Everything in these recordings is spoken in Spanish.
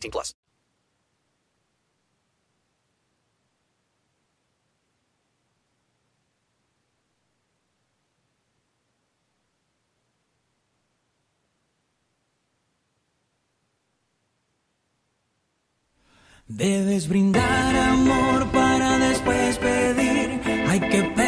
18 plus. Debes brindar amor para después pedir. Hay que perdonar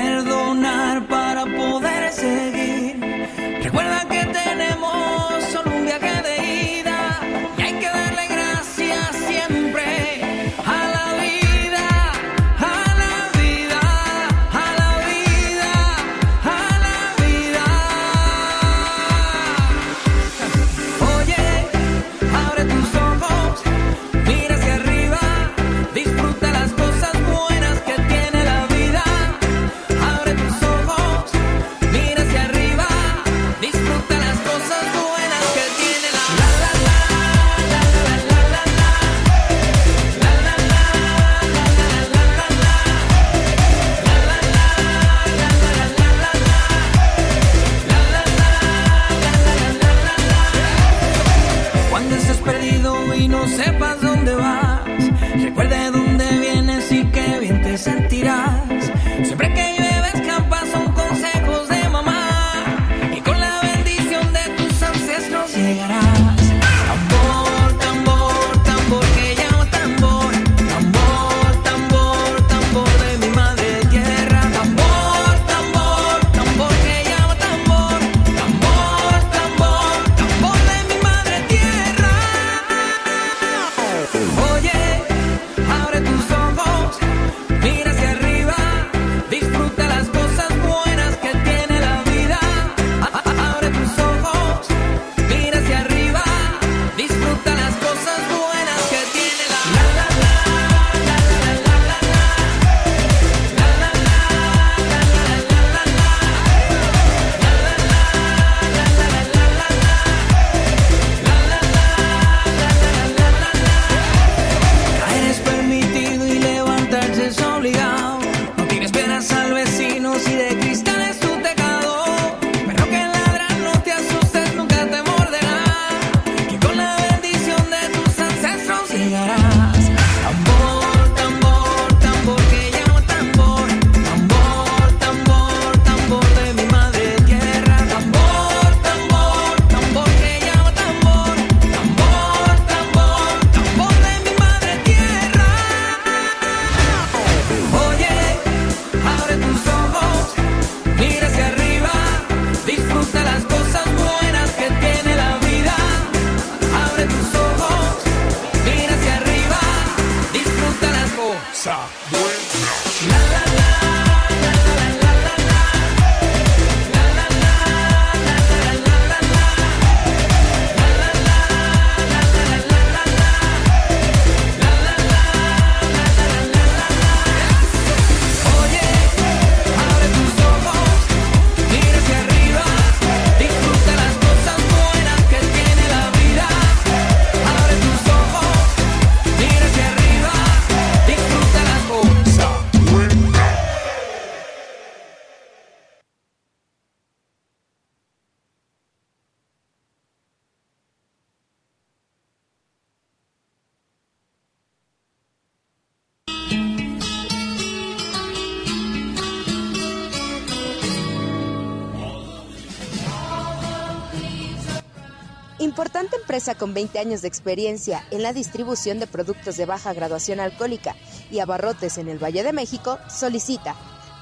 con 20 años de experiencia en la distribución de productos de baja graduación alcohólica y abarrotes en el Valle de México, solicita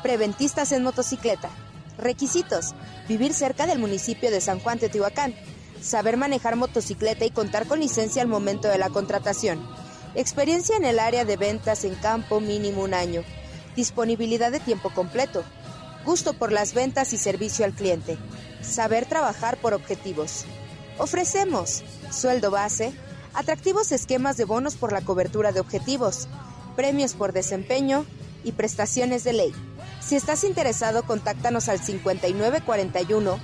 preventistas en motocicleta. Requisitos: vivir cerca del municipio de San Juan Teotihuacán, saber manejar motocicleta y contar con licencia al momento de la contratación. Experiencia en el área de ventas en campo mínimo un año. Disponibilidad de tiempo completo. Gusto por las ventas y servicio al cliente. Saber trabajar por objetivos. Ofrecemos sueldo base, atractivos esquemas de bonos por la cobertura de objetivos, premios por desempeño y prestaciones de ley. Si estás interesado, contáctanos al 5941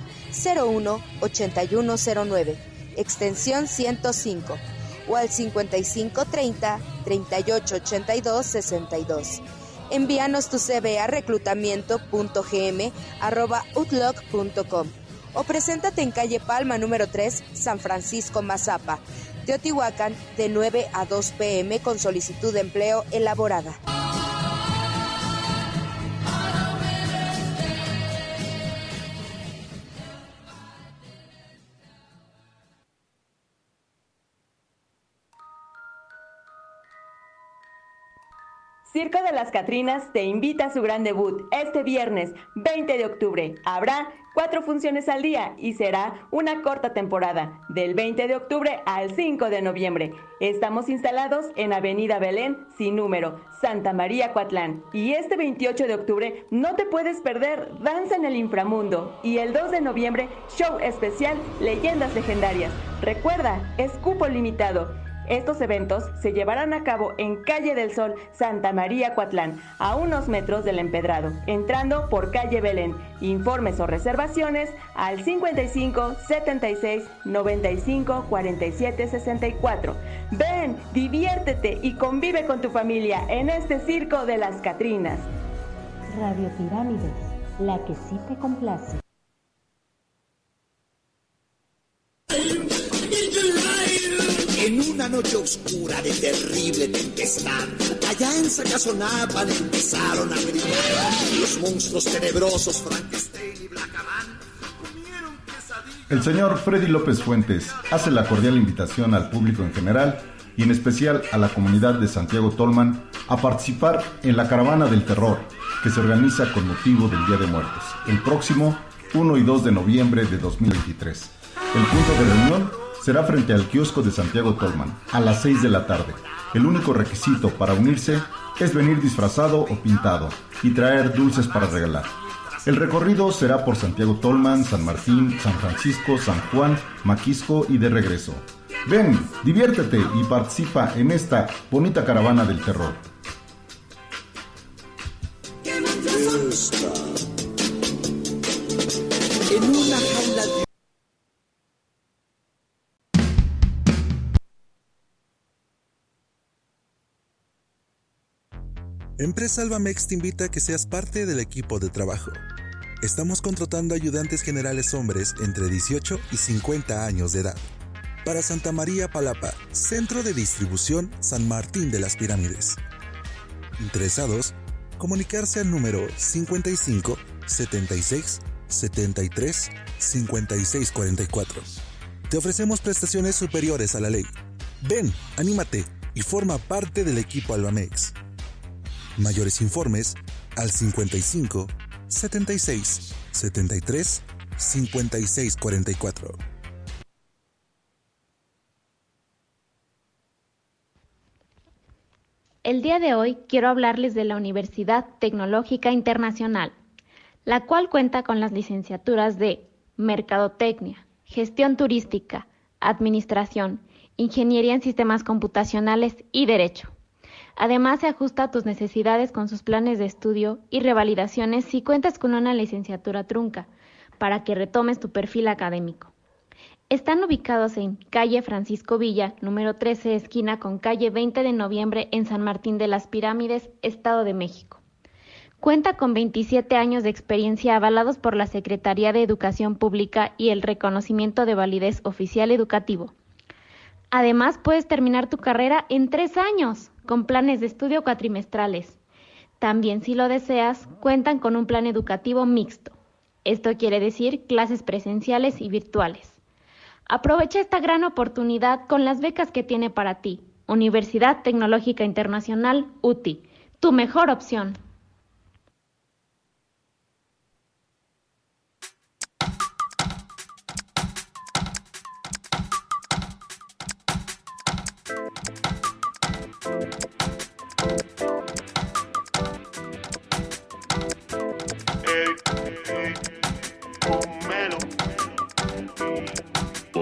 01 8109, extensión 105, o al 5530 3882 62. Envíanos tu CV a reclutamiento.gm.outlook.com o preséntate en calle Palma número 3, San Francisco Mazapa, Teotihuacán, de 9 a 2 pm con solicitud de empleo elaborada. Circo de las Catrinas te invita a su gran debut este viernes 20 de octubre. Habrá cuatro funciones al día y será una corta temporada, del 20 de octubre al 5 de noviembre. Estamos instalados en Avenida Belén, sin número, Santa María Coatlán. Y este 28 de octubre no te puedes perder Danza en el Inframundo. Y el 2 de noviembre, show especial Leyendas Legendarias. Recuerda, es cupo limitado. Estos eventos se llevarán a cabo en Calle del Sol, Santa María Coatlán, a unos metros del empedrado, entrando por calle Belén. Informes o reservaciones al 55 76 95 47 64. Ven, diviértete y convive con tu familia en este circo de las Catrinas. Radio Pirámides, la que sí te complace. En una noche oscura de terrible tempestad, allá en Sacazonapan empezaron a gritar los monstruos tenebrosos Frankenstein y Blackaman. El señor Freddy López Fuentes hace la cordial invitación al público en general y en especial a la comunidad de Santiago Tolman a participar en la Caravana del Terror que se organiza con motivo del Día de Muertos, el próximo 1 y 2 de noviembre de 2023. El punto de reunión será frente al kiosco de Santiago Tolman a las 6 de la tarde. El único requisito para unirse es venir disfrazado o pintado y traer dulces para regalar. El recorrido será por Santiago Tolman, San Martín, San Francisco, San Juan, Maquisco y de regreso. Ven, diviértete y participa en esta bonita caravana del terror. Empresa Albamex te invita a que seas parte del equipo de trabajo. Estamos contratando ayudantes generales hombres entre 18 y 50 años de edad. Para Santa María Palapa, Centro de Distribución San Martín de las Pirámides. Interesados, comunicarse al número 55 76 73 56 44. Te ofrecemos prestaciones superiores a la ley. Ven, anímate y forma parte del equipo Albamex. Mayores informes al 55 76 73 56 44. El día de hoy quiero hablarles de la Universidad Tecnológica Internacional, la cual cuenta con las licenciaturas de Mercadotecnia, Gestión Turística, Administración, Ingeniería en Sistemas Computacionales y Derecho. Además, se ajusta a tus necesidades con sus planes de estudio y revalidaciones si cuentas con una licenciatura trunca, para que retomes tu perfil académico. Están ubicados en calle Francisco Villa, número 13, esquina con calle 20 de noviembre en San Martín de las Pirámides, Estado de México. Cuenta con 27 años de experiencia avalados por la Secretaría de Educación Pública y el reconocimiento de validez oficial educativo. Además, puedes terminar tu carrera en tres años con planes de estudio cuatrimestrales. También, si lo deseas, cuentan con un plan educativo mixto. Esto quiere decir clases presenciales y virtuales. Aprovecha esta gran oportunidad con las becas que tiene para ti. Universidad Tecnológica Internacional UTI, tu mejor opción.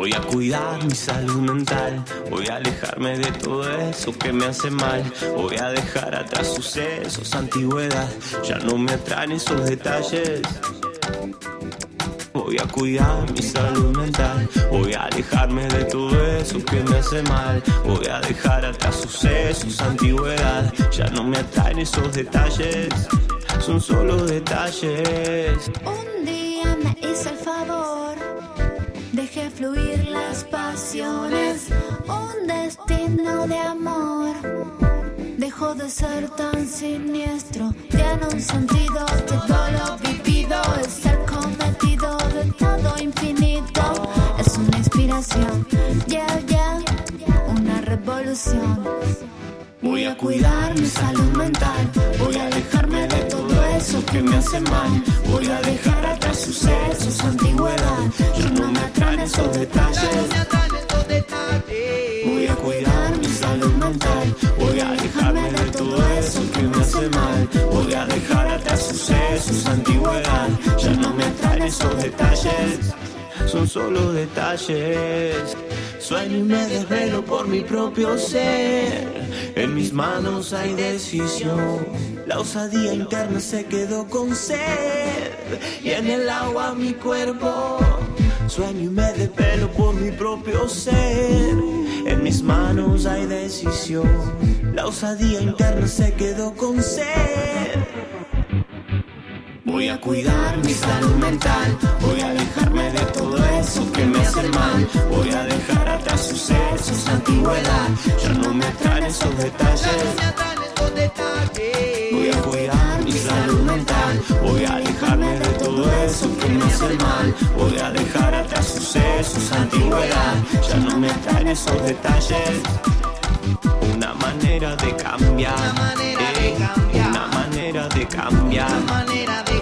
Voy a cuidar mi salud mental, voy a alejarme de todo eso que me hace mal, voy a dejar atrás sucesos, antigüedad, ya no me atraen esos detalles. Voy a cuidar mi salud mental, voy a alejarme de todo eso que me hace mal, voy a dejar atrás sucesos, antigüedad, ya no me atraen esos detalles, son solo detalles. Un destino de amor. Dejó de ser tan siniestro, tiene un sentido todo lo vivido, es el cometido de todo infinito. Es una inspiración, yeah, yeah, una revolución. Voy a cuidar mi salud mental, voy a alejarme de todo eso que me hace mal, voy a dejar atrás sucesos, antigüedad, ya no me atraen esos detalles. Voy a cuidar mi salud mental, voy a alejarme de todo eso que me hace mal, voy a dejar atrás sucesos, antigüedad, ya no me atraen esos detalles, son solo detalles. Sueño y me desvelo por mi propio ser. En mis manos hay decisión. La osadía interna se quedó con sed. Y en el agua mi cuerpo. Sueño y me desvelo por mi propio ser. En mis manos hay decisión. La osadía interna se quedó con sed. Voy a cuidar mi salud mental, voy a alejarme de todo eso que me hace mal, voy a dejar atrás sucesos, antigüedad, ya no me atraen esos detalles. Voy a cuidar mi salud mental, voy a alejarme de todo eso que me hace mal, voy a dejar atrás sucesos, antigüedad, ya no me atraen esos detalles. Una manera de cambiar, eh, una manera de cambiar. manera de cambiar.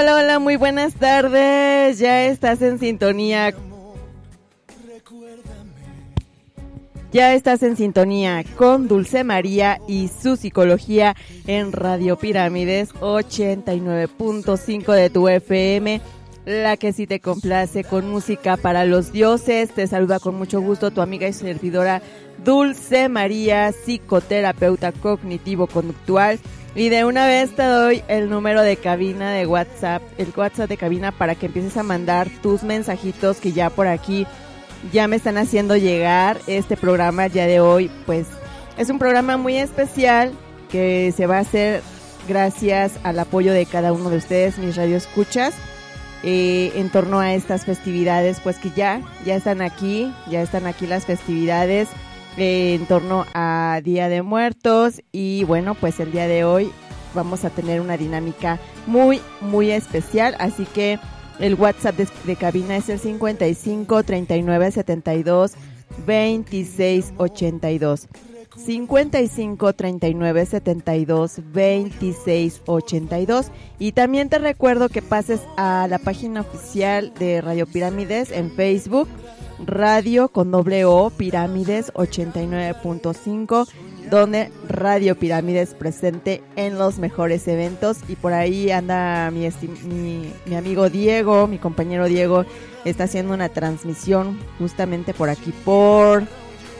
Hola, hola, muy buenas tardes. Ya estás en sintonía. Ya estás en sintonía con Dulce María y su psicología en Radio Pirámides 89.5 de tu FM. La que sí te complace con música para los dioses. Te saluda con mucho gusto tu amiga y servidora Dulce María, psicoterapeuta cognitivo-conductual. Y de una vez te doy el número de cabina de WhatsApp, el WhatsApp de cabina para que empieces a mandar tus mensajitos que ya por aquí ya me están haciendo llegar. Este programa ya de hoy, pues es un programa muy especial que se va a hacer gracias al apoyo de cada uno de ustedes, mis radioescuchas, eh, en torno a estas festividades, pues que ya, ya están aquí, ya están aquí las festividades en torno a Día de Muertos. Y bueno, pues el día de hoy vamos a tener una dinámica muy, muy especial, así que el WhatsApp de, de cabina es el 55 39 72 26 82. 55 39 72 26 82 y también te recuerdo que pases a la página oficial de Radio Pirámides en Facebook Radio con doble O Pirámides 89.5 donde Radio Pirámides presente en los mejores eventos y por ahí anda mi, mi, mi, amigo Diego, mi compañero Diego está haciendo una transmisión justamente por aquí por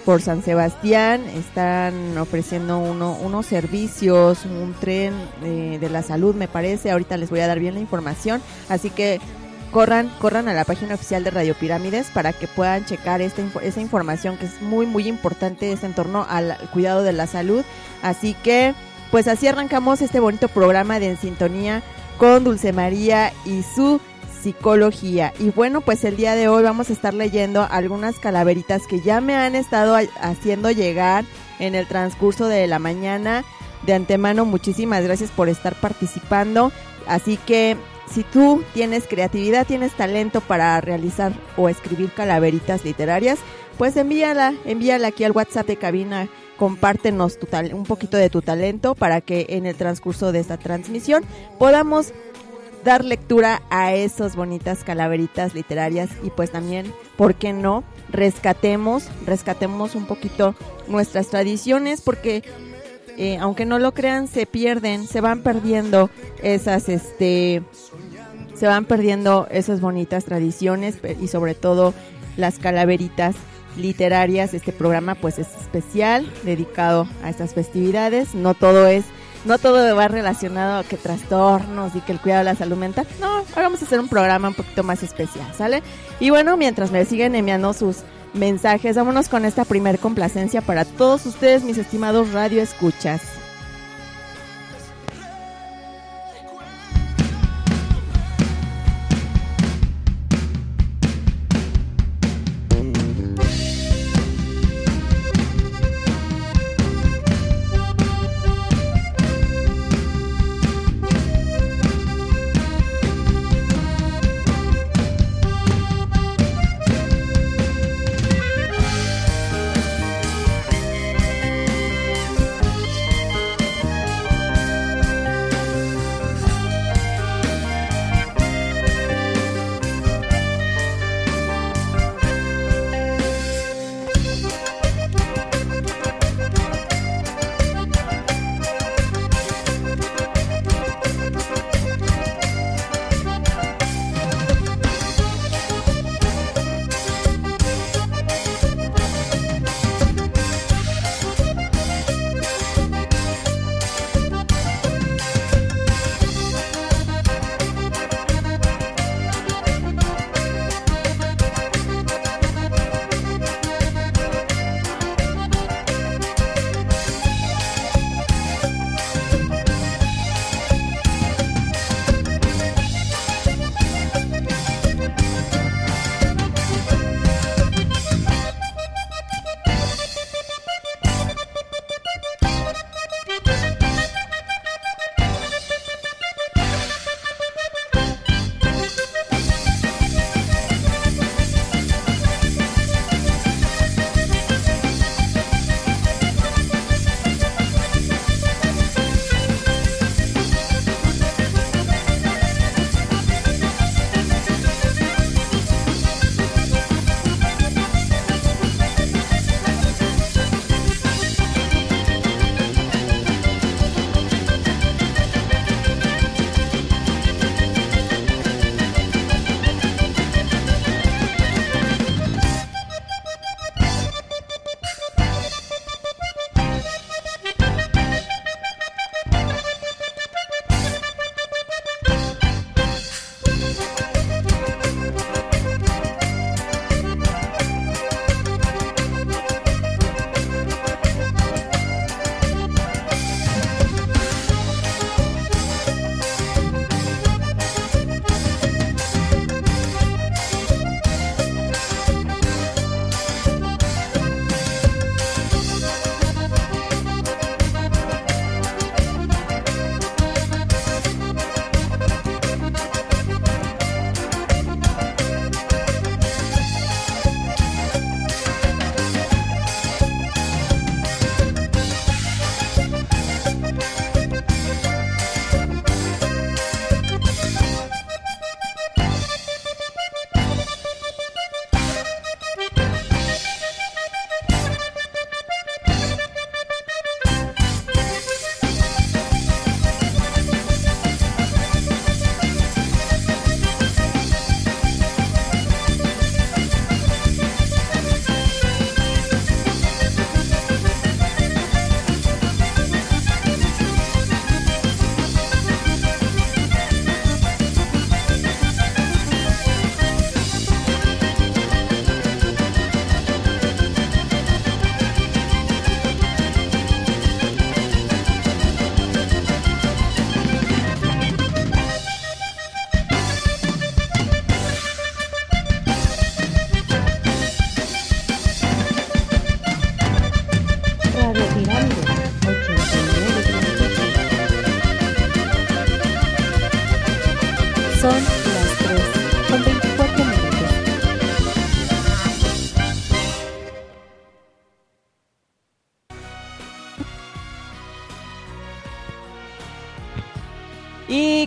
por San Sebastián. Están ofreciendo uno, unos servicios, un tren eh, de la salud, me parece. Ahorita les voy a dar bien la información. Así que corran, corran a la página oficial de Radio Pirámides para que puedan checar esta, esa información que es muy, muy importante, es en torno al cuidado de la salud. Así que, pues así arrancamos este bonito programa de En Sintonía con Dulce María y su psicología. Y bueno, pues el día de hoy vamos a estar leyendo algunas calaveritas que ya me han estado haciendo llegar en el transcurso de la mañana. De antemano, muchísimas gracias por estar participando. Así que si tú tienes creatividad, tienes talento para realizar o escribir calaveritas literarias, pues envíala, envíala aquí al WhatsApp de cabina. Compártenos tu tal- un poquito de tu talento para que en el transcurso de esta transmisión podamos dar lectura a esas bonitas calaveritas literarias y pues también, ¿por qué no? Rescatemos, rescatemos un poquito nuestras tradiciones porque eh, aunque no lo crean, se pierden, se van perdiendo esas, este, se van perdiendo esas bonitas tradiciones y sobre todo las calaveritas literarias. Este programa pues es especial, dedicado a estas festividades. No todo es, no todo va relacionado a que trastornos y que el cuidado de la salud mental. No, hoy vamos a hacer un programa un poquito más especial, ¿sale? Y bueno, mientras me siguen enviando sus mensajes, vámonos con esta primer complacencia para todos ustedes, mis estimados radio escuchas.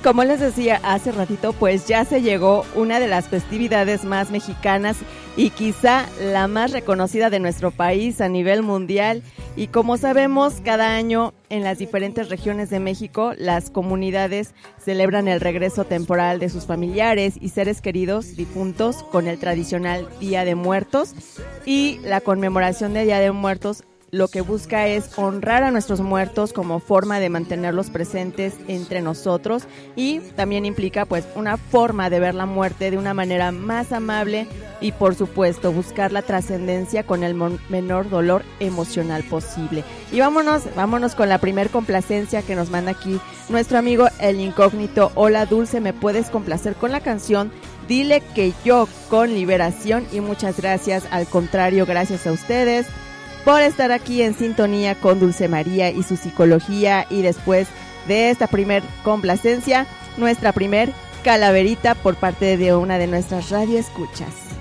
Como les decía hace ratito, pues ya se llegó una de las festividades más mexicanas y quizá la más reconocida de nuestro país a nivel mundial. Y como sabemos, cada año en las diferentes regiones de México, las comunidades celebran el regreso temporal de sus familiares y seres queridos difuntos con el tradicional Día de Muertos y la conmemoración de Día de Muertos lo que busca es honrar a nuestros muertos como forma de mantenerlos presentes entre nosotros y también implica pues una forma de ver la muerte de una manera más amable y por supuesto buscar la trascendencia con el menor dolor emocional posible. Y vámonos, vámonos con la primer complacencia que nos manda aquí nuestro amigo El Incógnito. Hola Dulce, ¿me puedes complacer con la canción? Dile que yo con liberación y muchas gracias, al contrario, gracias a ustedes por estar aquí en sintonía con Dulce María y su psicología y después de esta primer complacencia, nuestra primer calaverita por parte de una de nuestras radioescuchas.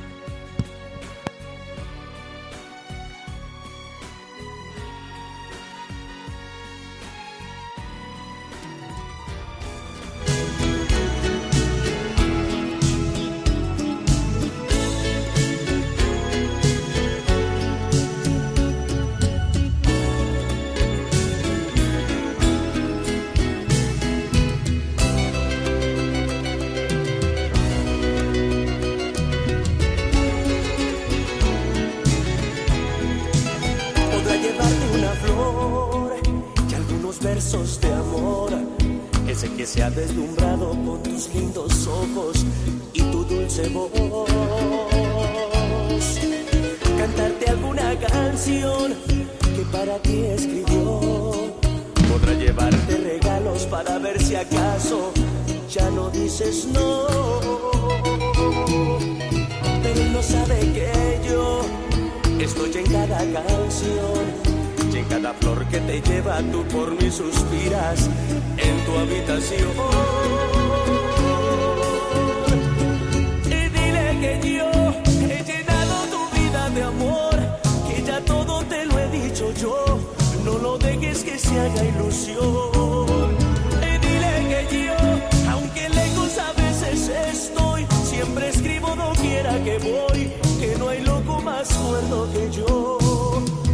Se haga ilusión. Y dile que yo, aunque lejos a veces estoy, siempre escribo doquiera que voy, que no hay loco más cuerdo que yo,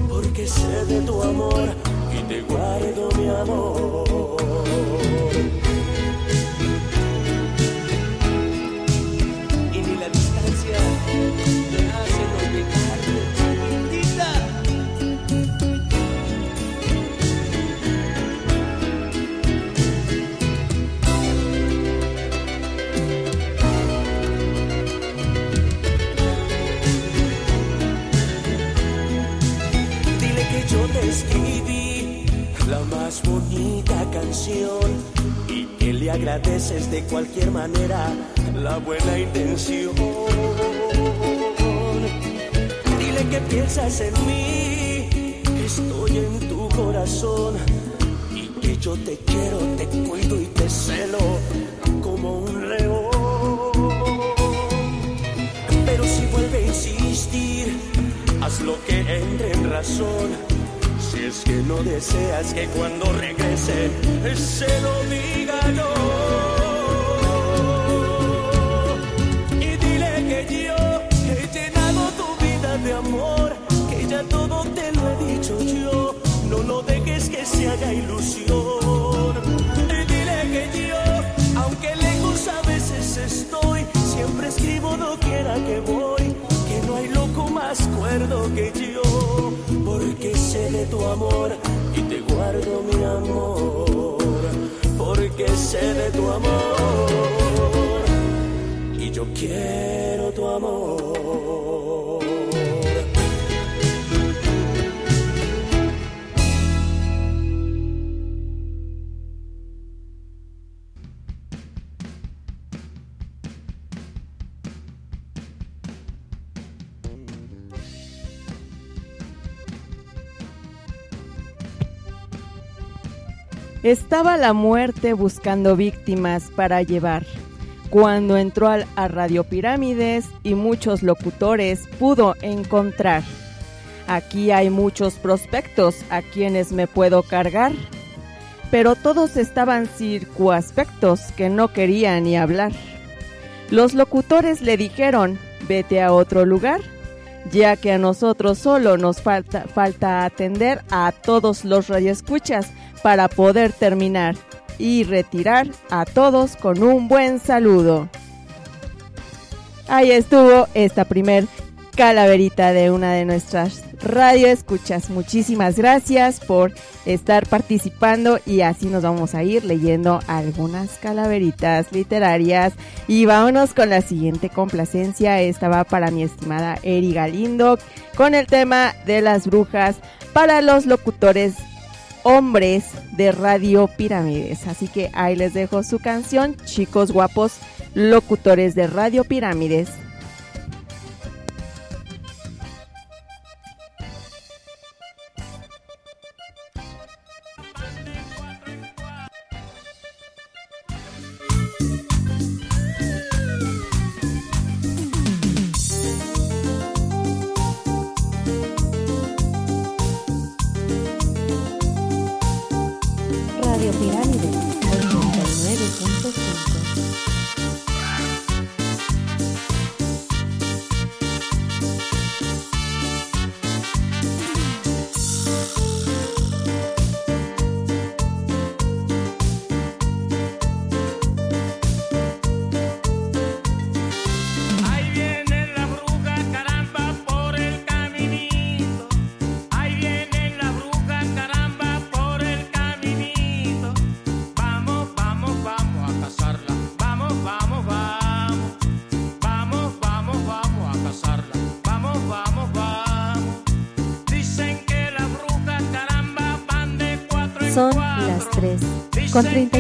porque sé de tu amor y te guardo mi amor. Y que le agradeces de cualquier manera la buena intención. Dile que piensas en mí, estoy en tu corazón y que yo te quiero, te cuido y te celo como un león. Pero si vuelve a insistir, haz lo que entre en razón. Es que no deseas que cuando regrese se lo diga yo. Y dile que yo he llenado tu vida de amor, que ya todo te lo he dicho yo. No lo dejes que se haga ilusión. Y dile que yo, aunque lejos a veces estoy, siempre escribo doquiera que voy, más cuerdo que yo, porque sé de tu amor y te guardo mi amor, porque sé de tu amor y yo quiero tu amor. Estaba la muerte buscando víctimas para llevar. Cuando entró a Radio Pirámides y muchos locutores pudo encontrar. Aquí hay muchos prospectos a quienes me puedo cargar. Pero todos estaban circuaspectos que no querían ni hablar. Los locutores le dijeron, vete a otro lugar ya que a nosotros solo nos falta, atender a todos los radioescuchas para poder terminar y retirar a todos con un buen saludo. Ahí estuvo esta primer calaverita de una de nuestras radio escuchas. Muchísimas gracias por estar participando y así nos vamos a ir leyendo algunas calaveritas literarias. Y vámonos con la siguiente complacencia. Esta va para mi estimada Eri Galindo con el tema de las brujas para los locutores hombres de Radio Pirámides. Así que ahí les dejo su canción, chicos guapos, locutores de Radio Pirámides. con 30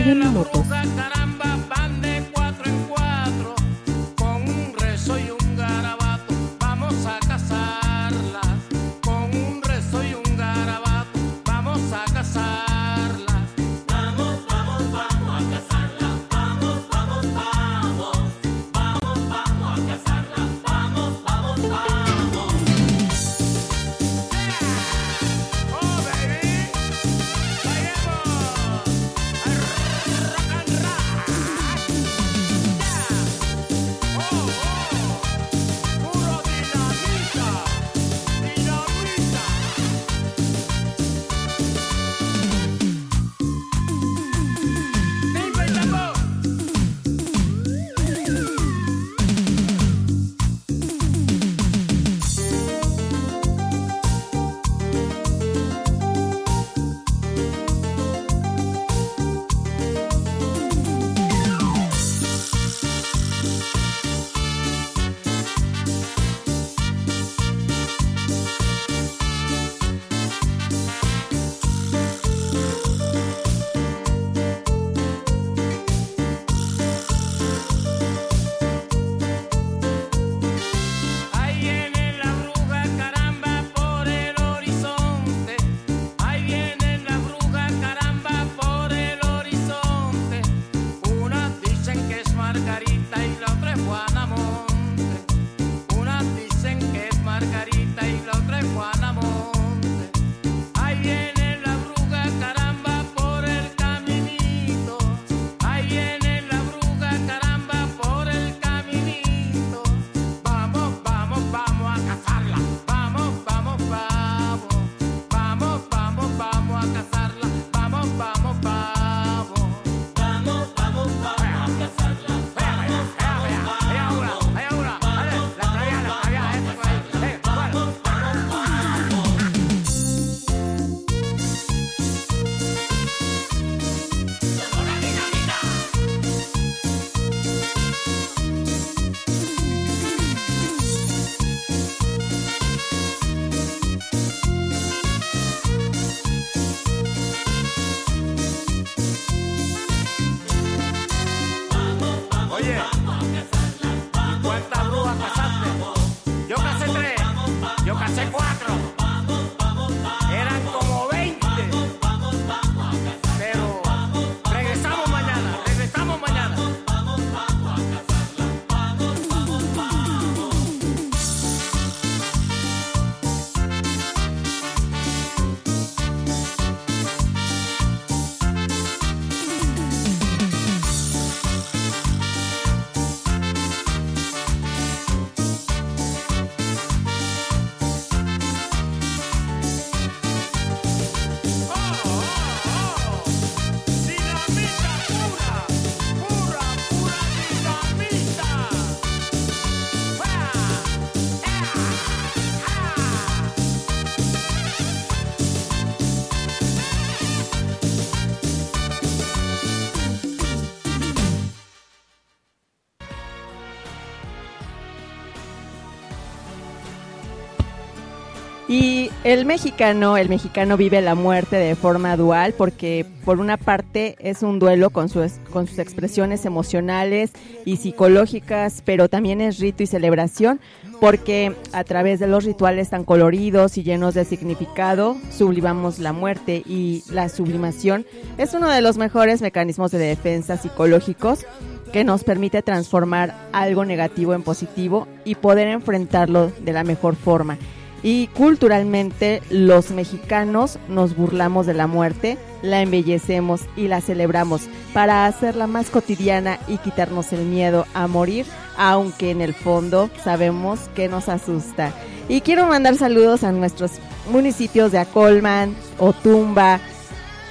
el mexicano, el mexicano vive la muerte de forma dual porque por una parte es un duelo con, su, con sus expresiones emocionales y psicológicas, pero también es rito y celebración porque a través de los rituales tan coloridos y llenos de significado sublimamos la muerte y la sublimación es uno de los mejores mecanismos de defensa psicológicos que nos permite transformar algo negativo en positivo y poder enfrentarlo de la mejor forma. Y culturalmente los mexicanos nos burlamos de la muerte, la embellecemos y la celebramos para hacerla más cotidiana y quitarnos el miedo a morir, aunque en el fondo sabemos que nos asusta. Y quiero mandar saludos a nuestros municipios de Acolman, Otumba,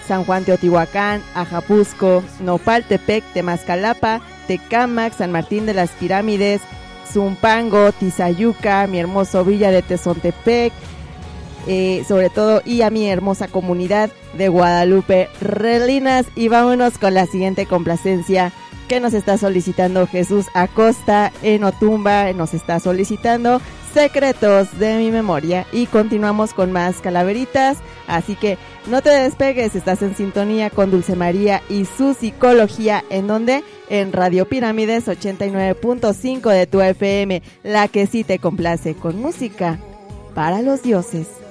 San Juan Teotihuacán, Ajapusco, Nopaltepec, Temascalapa, Tecámac, San Martín de las Pirámides, Zumpango, Tizayuca, mi hermoso Villa de Tezontepec, eh, sobre todo, y a mi hermosa comunidad de Guadalupe Relinas. Y vámonos con la siguiente complacencia que nos está solicitando Jesús Acosta en Otumba, nos está solicitando secretos de mi memoria y continuamos con más calaveritas, así que no te despegues, estás en sintonía con Dulce María y su psicología, en donde en Radio Pirámides 89.5 de tu FM, la que sí te complace con música para los dioses.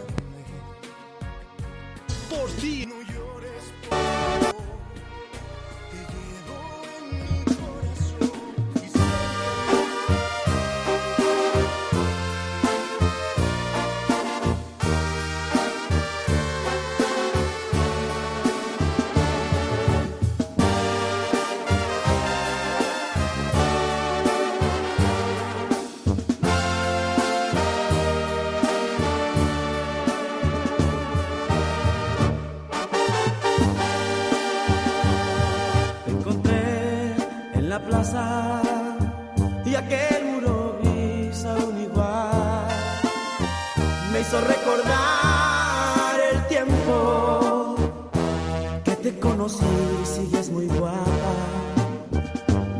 Conocí sigues muy guapa.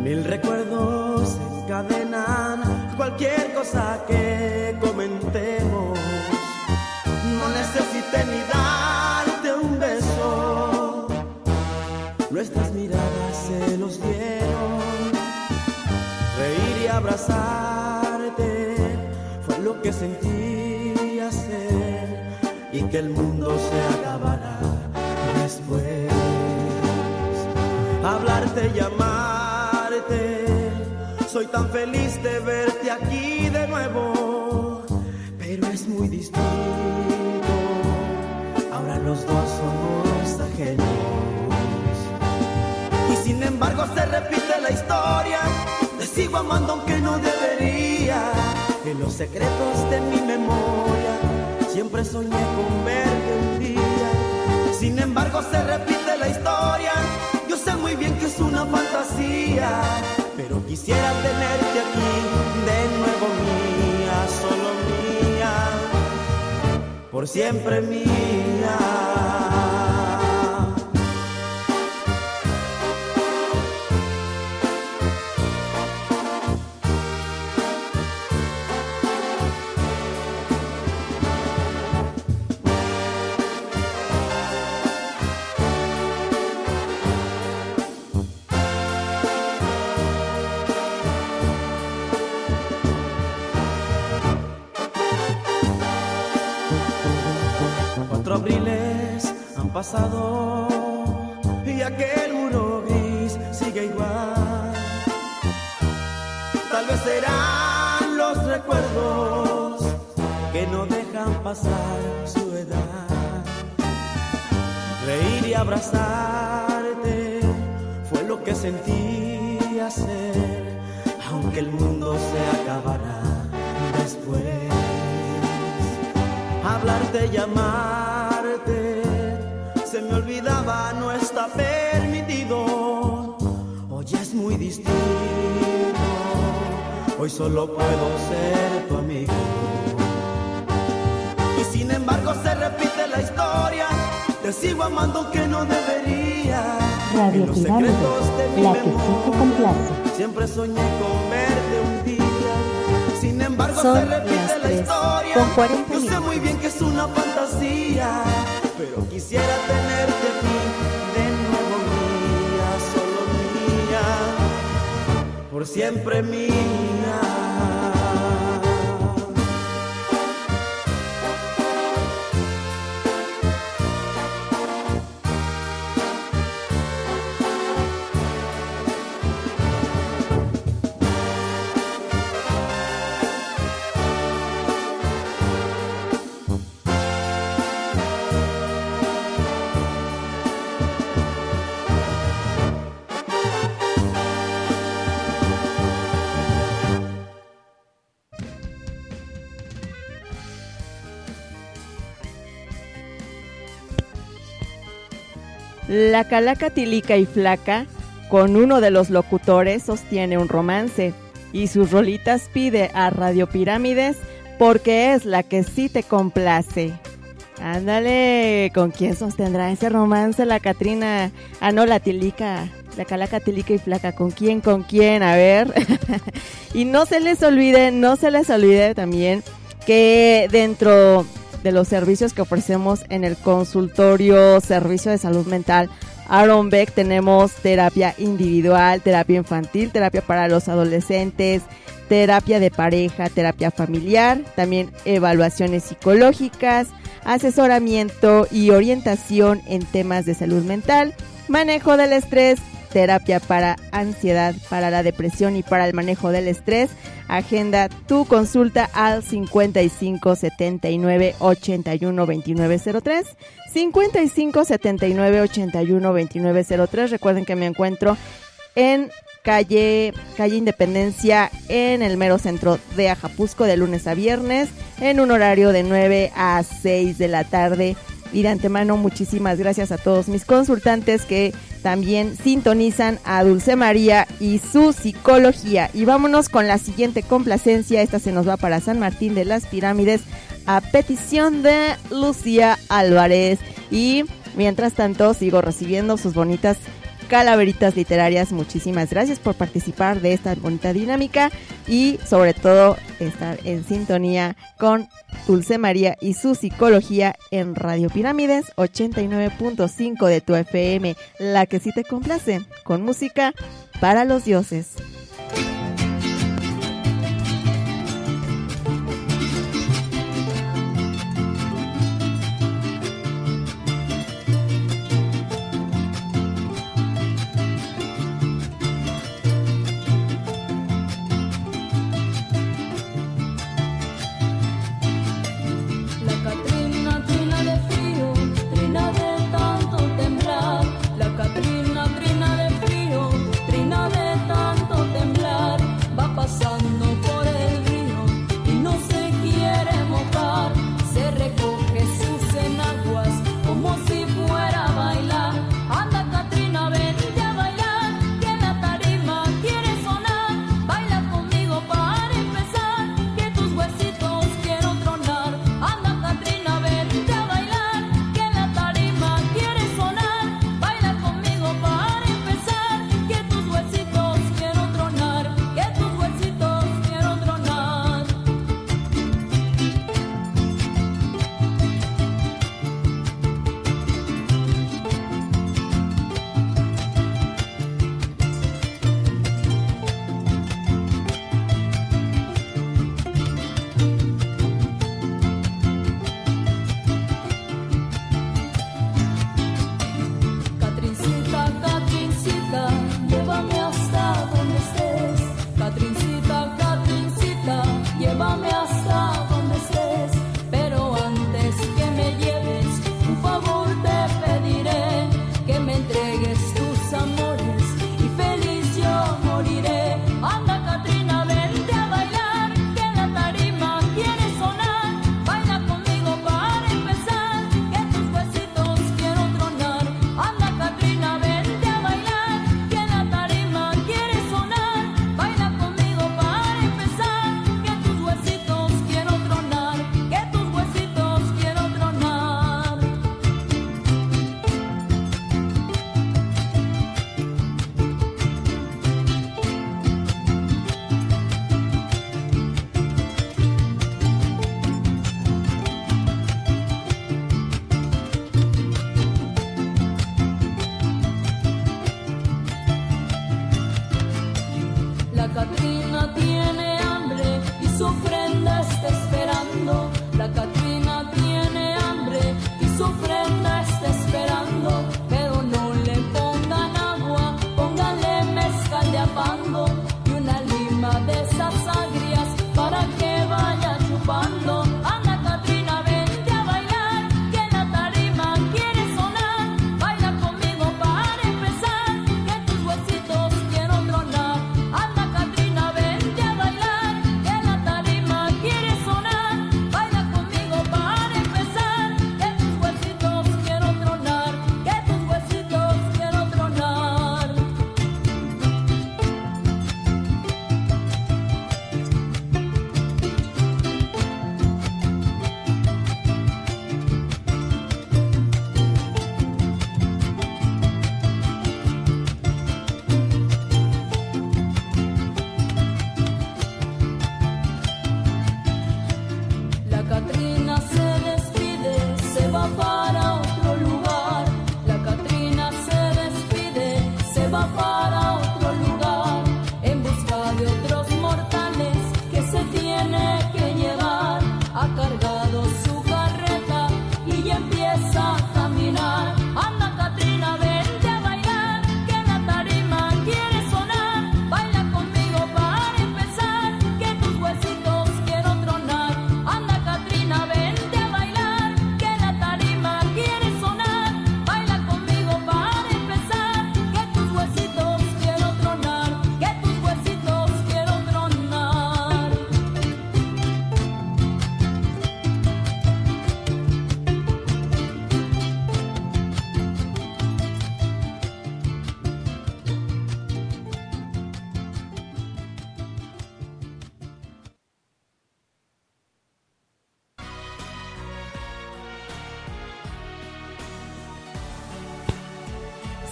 Mil recuerdos encadenan cualquier cosa que comentemos. No necesité ni darte un beso. Nuestras miradas se los dieron. Reír y abrazarte fue lo que sentí hacer y que el mundo se acabará Hablarte y amarte, soy tan feliz de verte aquí de nuevo, pero es muy distinto. Ahora los dos somos ajenos. Y sin embargo se repite la historia. Te sigo amando aunque no debería. En los secretos de mi memoria siempre soñé con verte un día. Sin embargo se repite Siempre mía. Y aquel muro gris sigue igual. Tal vez serán los recuerdos que no dejan pasar su edad. Reír y abrazarte fue lo que sentí hacer, aunque el mundo se acabará después hablarte. Se me olvidaba, no está permitido. Hoy es muy distinto. Hoy solo puedo ser tu amigo. Y sin embargo se repite la historia. Te sigo amando aunque no debería. Radio En los secretos de mi la que sí te memoria, complace. Siempre soñé con verte un día. Sin embargo Son se repite las la 3 Álvarez, con 40 Yo sé muy bien que es una fantasía, pero quisiera tenerte a ti de nuevo mía, solo mía, por siempre mía. La calaca tilica y flaca, con uno de los locutores, sostiene un romance y sus rolitas pide a Radio Pirámides porque es la que sí te complace. Ándale, ¿con quién sostendrá ese romance la Catrina? Ah, no, la tilica, la calaca tilica y flaca, ¿con quién, con quién? A ver. y no se les olvide, no se les olvide también que dentro de los servicios que ofrecemos en el consultorio Servicio de Salud Mental. Aaron Beck tenemos terapia individual, terapia infantil, terapia para los adolescentes, terapia de pareja, terapia familiar, también evaluaciones psicológicas, asesoramiento y orientación en temas de salud mental, manejo del estrés, terapia para ansiedad, para la depresión y para el manejo del estrés. Agenda tu consulta al 55 79 81 29 03. 55 79 81 29 03. Recuerden que me encuentro en calle, calle Independencia en el mero centro de Ajapusco de lunes a viernes en un horario de 9 a 6 de la tarde. Y de antemano muchísimas gracias a todos mis consultantes que también sintonizan a Dulce María y su psicología. Y vámonos con la siguiente complacencia. Esta se nos va para San Martín de las Pirámides a petición de Lucía Álvarez. Y mientras tanto sigo recibiendo sus bonitas calaveritas literarias. Muchísimas gracias por participar de esta bonita dinámica y sobre todo estar en sintonía con Dulce María y su psicología en Radio Pirámides 89.5 de tu FM, la que sí te complace, con música para los dioses.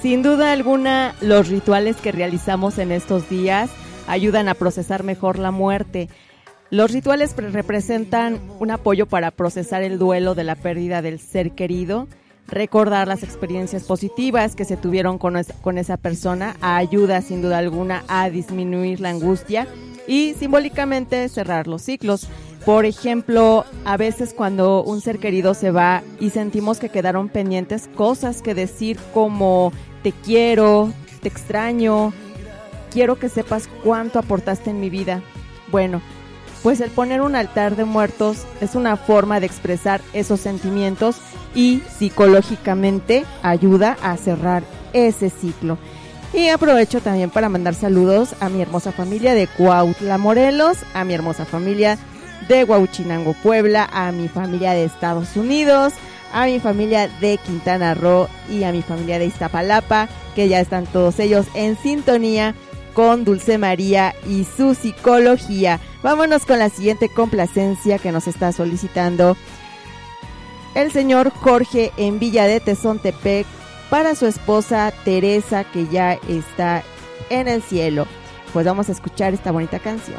Sin duda alguna, los rituales que realizamos en estos días ayudan a procesar mejor la muerte. Los rituales pre- representan un apoyo para procesar el duelo de la pérdida del ser querido, recordar las experiencias positivas que se tuvieron con esa persona, ayuda sin duda alguna a disminuir la angustia y simbólicamente cerrar los ciclos. Por ejemplo, a veces cuando un ser querido se va y sentimos que quedaron pendientes cosas que decir como te quiero, te extraño, quiero que sepas cuánto aportaste en mi vida. Bueno, pues el poner un altar de muertos es una forma de expresar esos sentimientos y psicológicamente ayuda a cerrar ese ciclo. Y aprovecho también para mandar saludos a mi hermosa familia de Cuautla, Morelos, a mi hermosa familia de Huauchinango, Puebla, a mi familia de Estados Unidos, a mi familia de Quintana Roo y a mi familia de Iztapalapa, que ya están todos ellos en sintonía con Dulce María y su psicología. Vámonos con la siguiente complacencia que nos está solicitando el señor Jorge en Villa de Tezontepec para su esposa Teresa que ya está en el cielo. Pues vamos a escuchar esta bonita canción.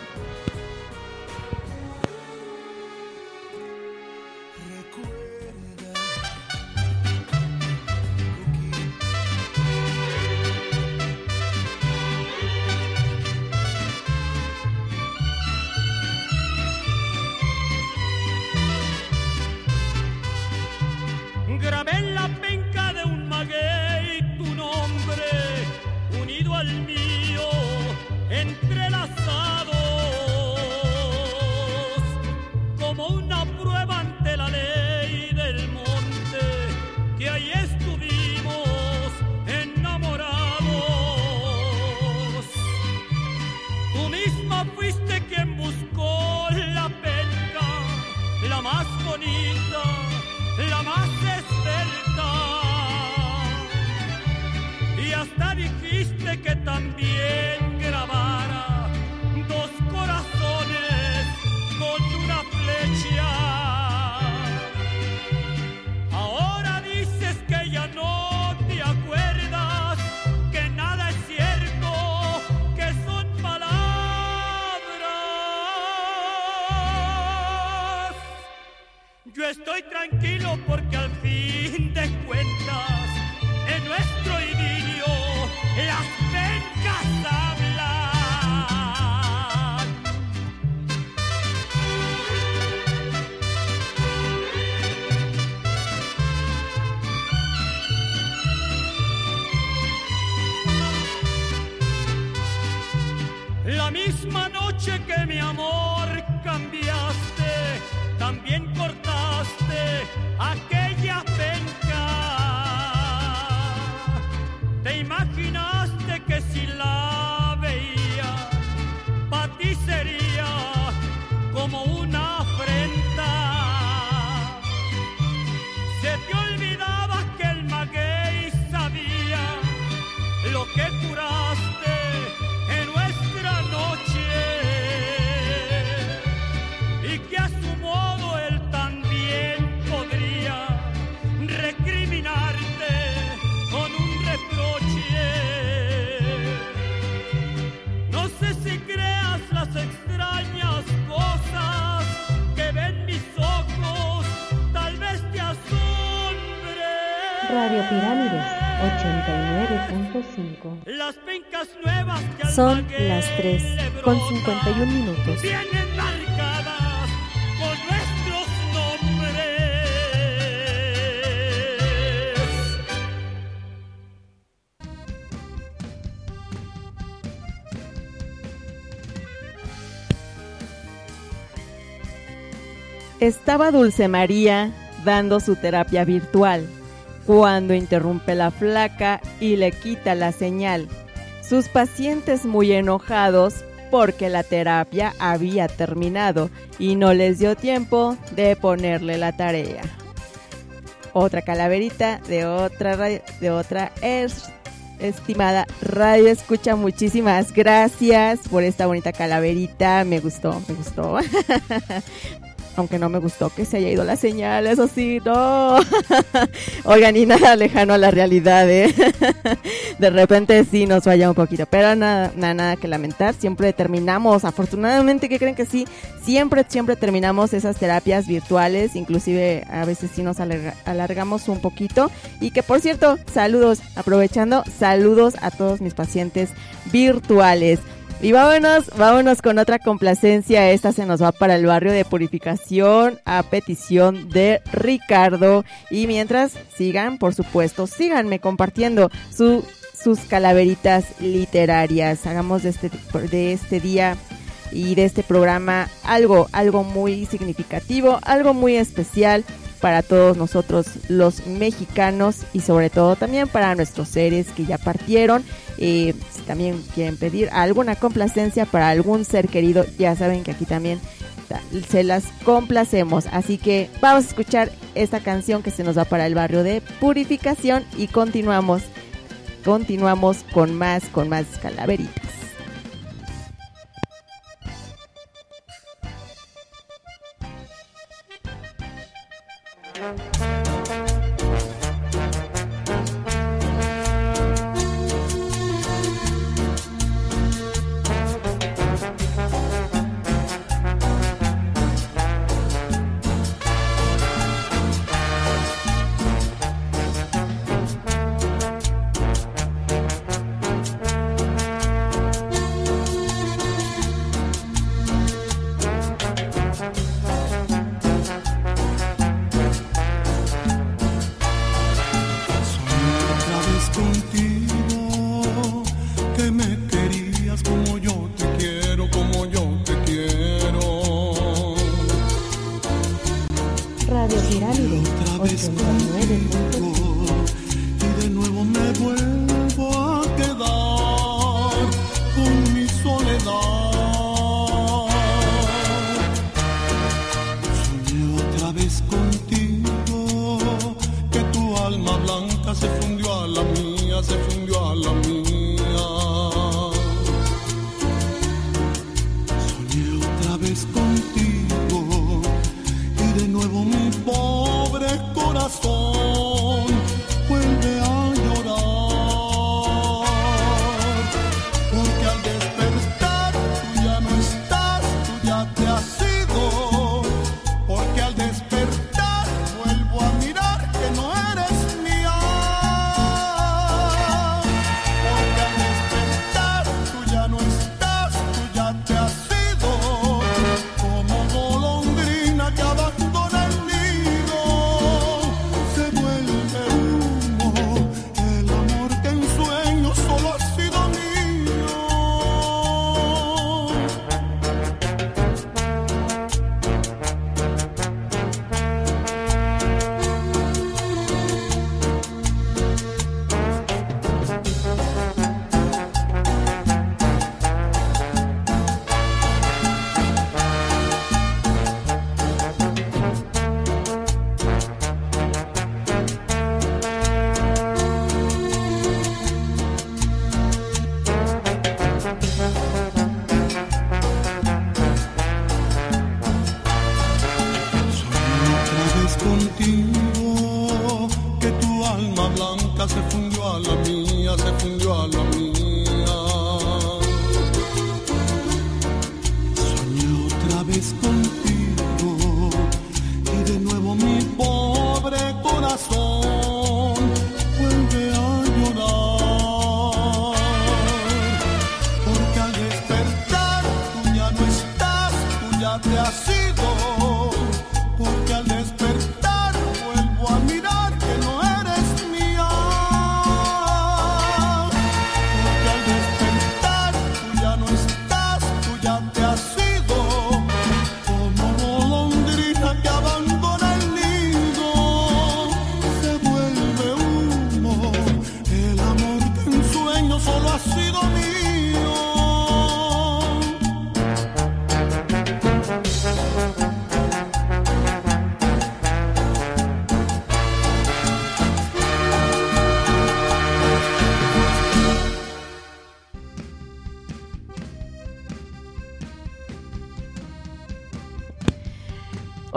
También grabara dos corazones con una flecha. Ahora dices que ya no te acuerdas, que nada es cierto, que son palabras. Yo estoy tranquilo porque 3 le con brotan 51 minutos. Estaba Dulce María dando su terapia virtual cuando interrumpe la flaca y le quita la señal. Sus pacientes muy enojados porque la terapia había terminado y no les dio tiempo de ponerle la tarea. Otra calaverita de otra radio- de otra es- estimada radio escucha muchísimas gracias por esta bonita calaverita me gustó me gustó aunque no me gustó que se haya ido la señal, eso sí, no. Oigan, y nada lejano a la realidad, ¿eh? De repente sí nos falla un poquito, pero nada, nada, nada que lamentar. Siempre terminamos, afortunadamente, que creen que sí? Siempre, siempre terminamos esas terapias virtuales, inclusive a veces sí nos alarga- alargamos un poquito. Y que por cierto, saludos, aprovechando, saludos a todos mis pacientes virtuales. Y vámonos, vámonos con otra complacencia. Esta se nos va para el barrio de purificación a petición de Ricardo. Y mientras sigan, por supuesto, síganme compartiendo su, sus calaveritas literarias. Hagamos de este, de este día y de este programa algo, algo muy significativo, algo muy especial para todos nosotros los mexicanos y sobre todo también para nuestros seres que ya partieron. Eh, si también quieren pedir alguna complacencia para algún ser querido, ya saben que aquí también ta- se las complacemos. Así que vamos a escuchar esta canción que se nos va para el barrio de purificación y continuamos, continuamos con más, con más calaveritas.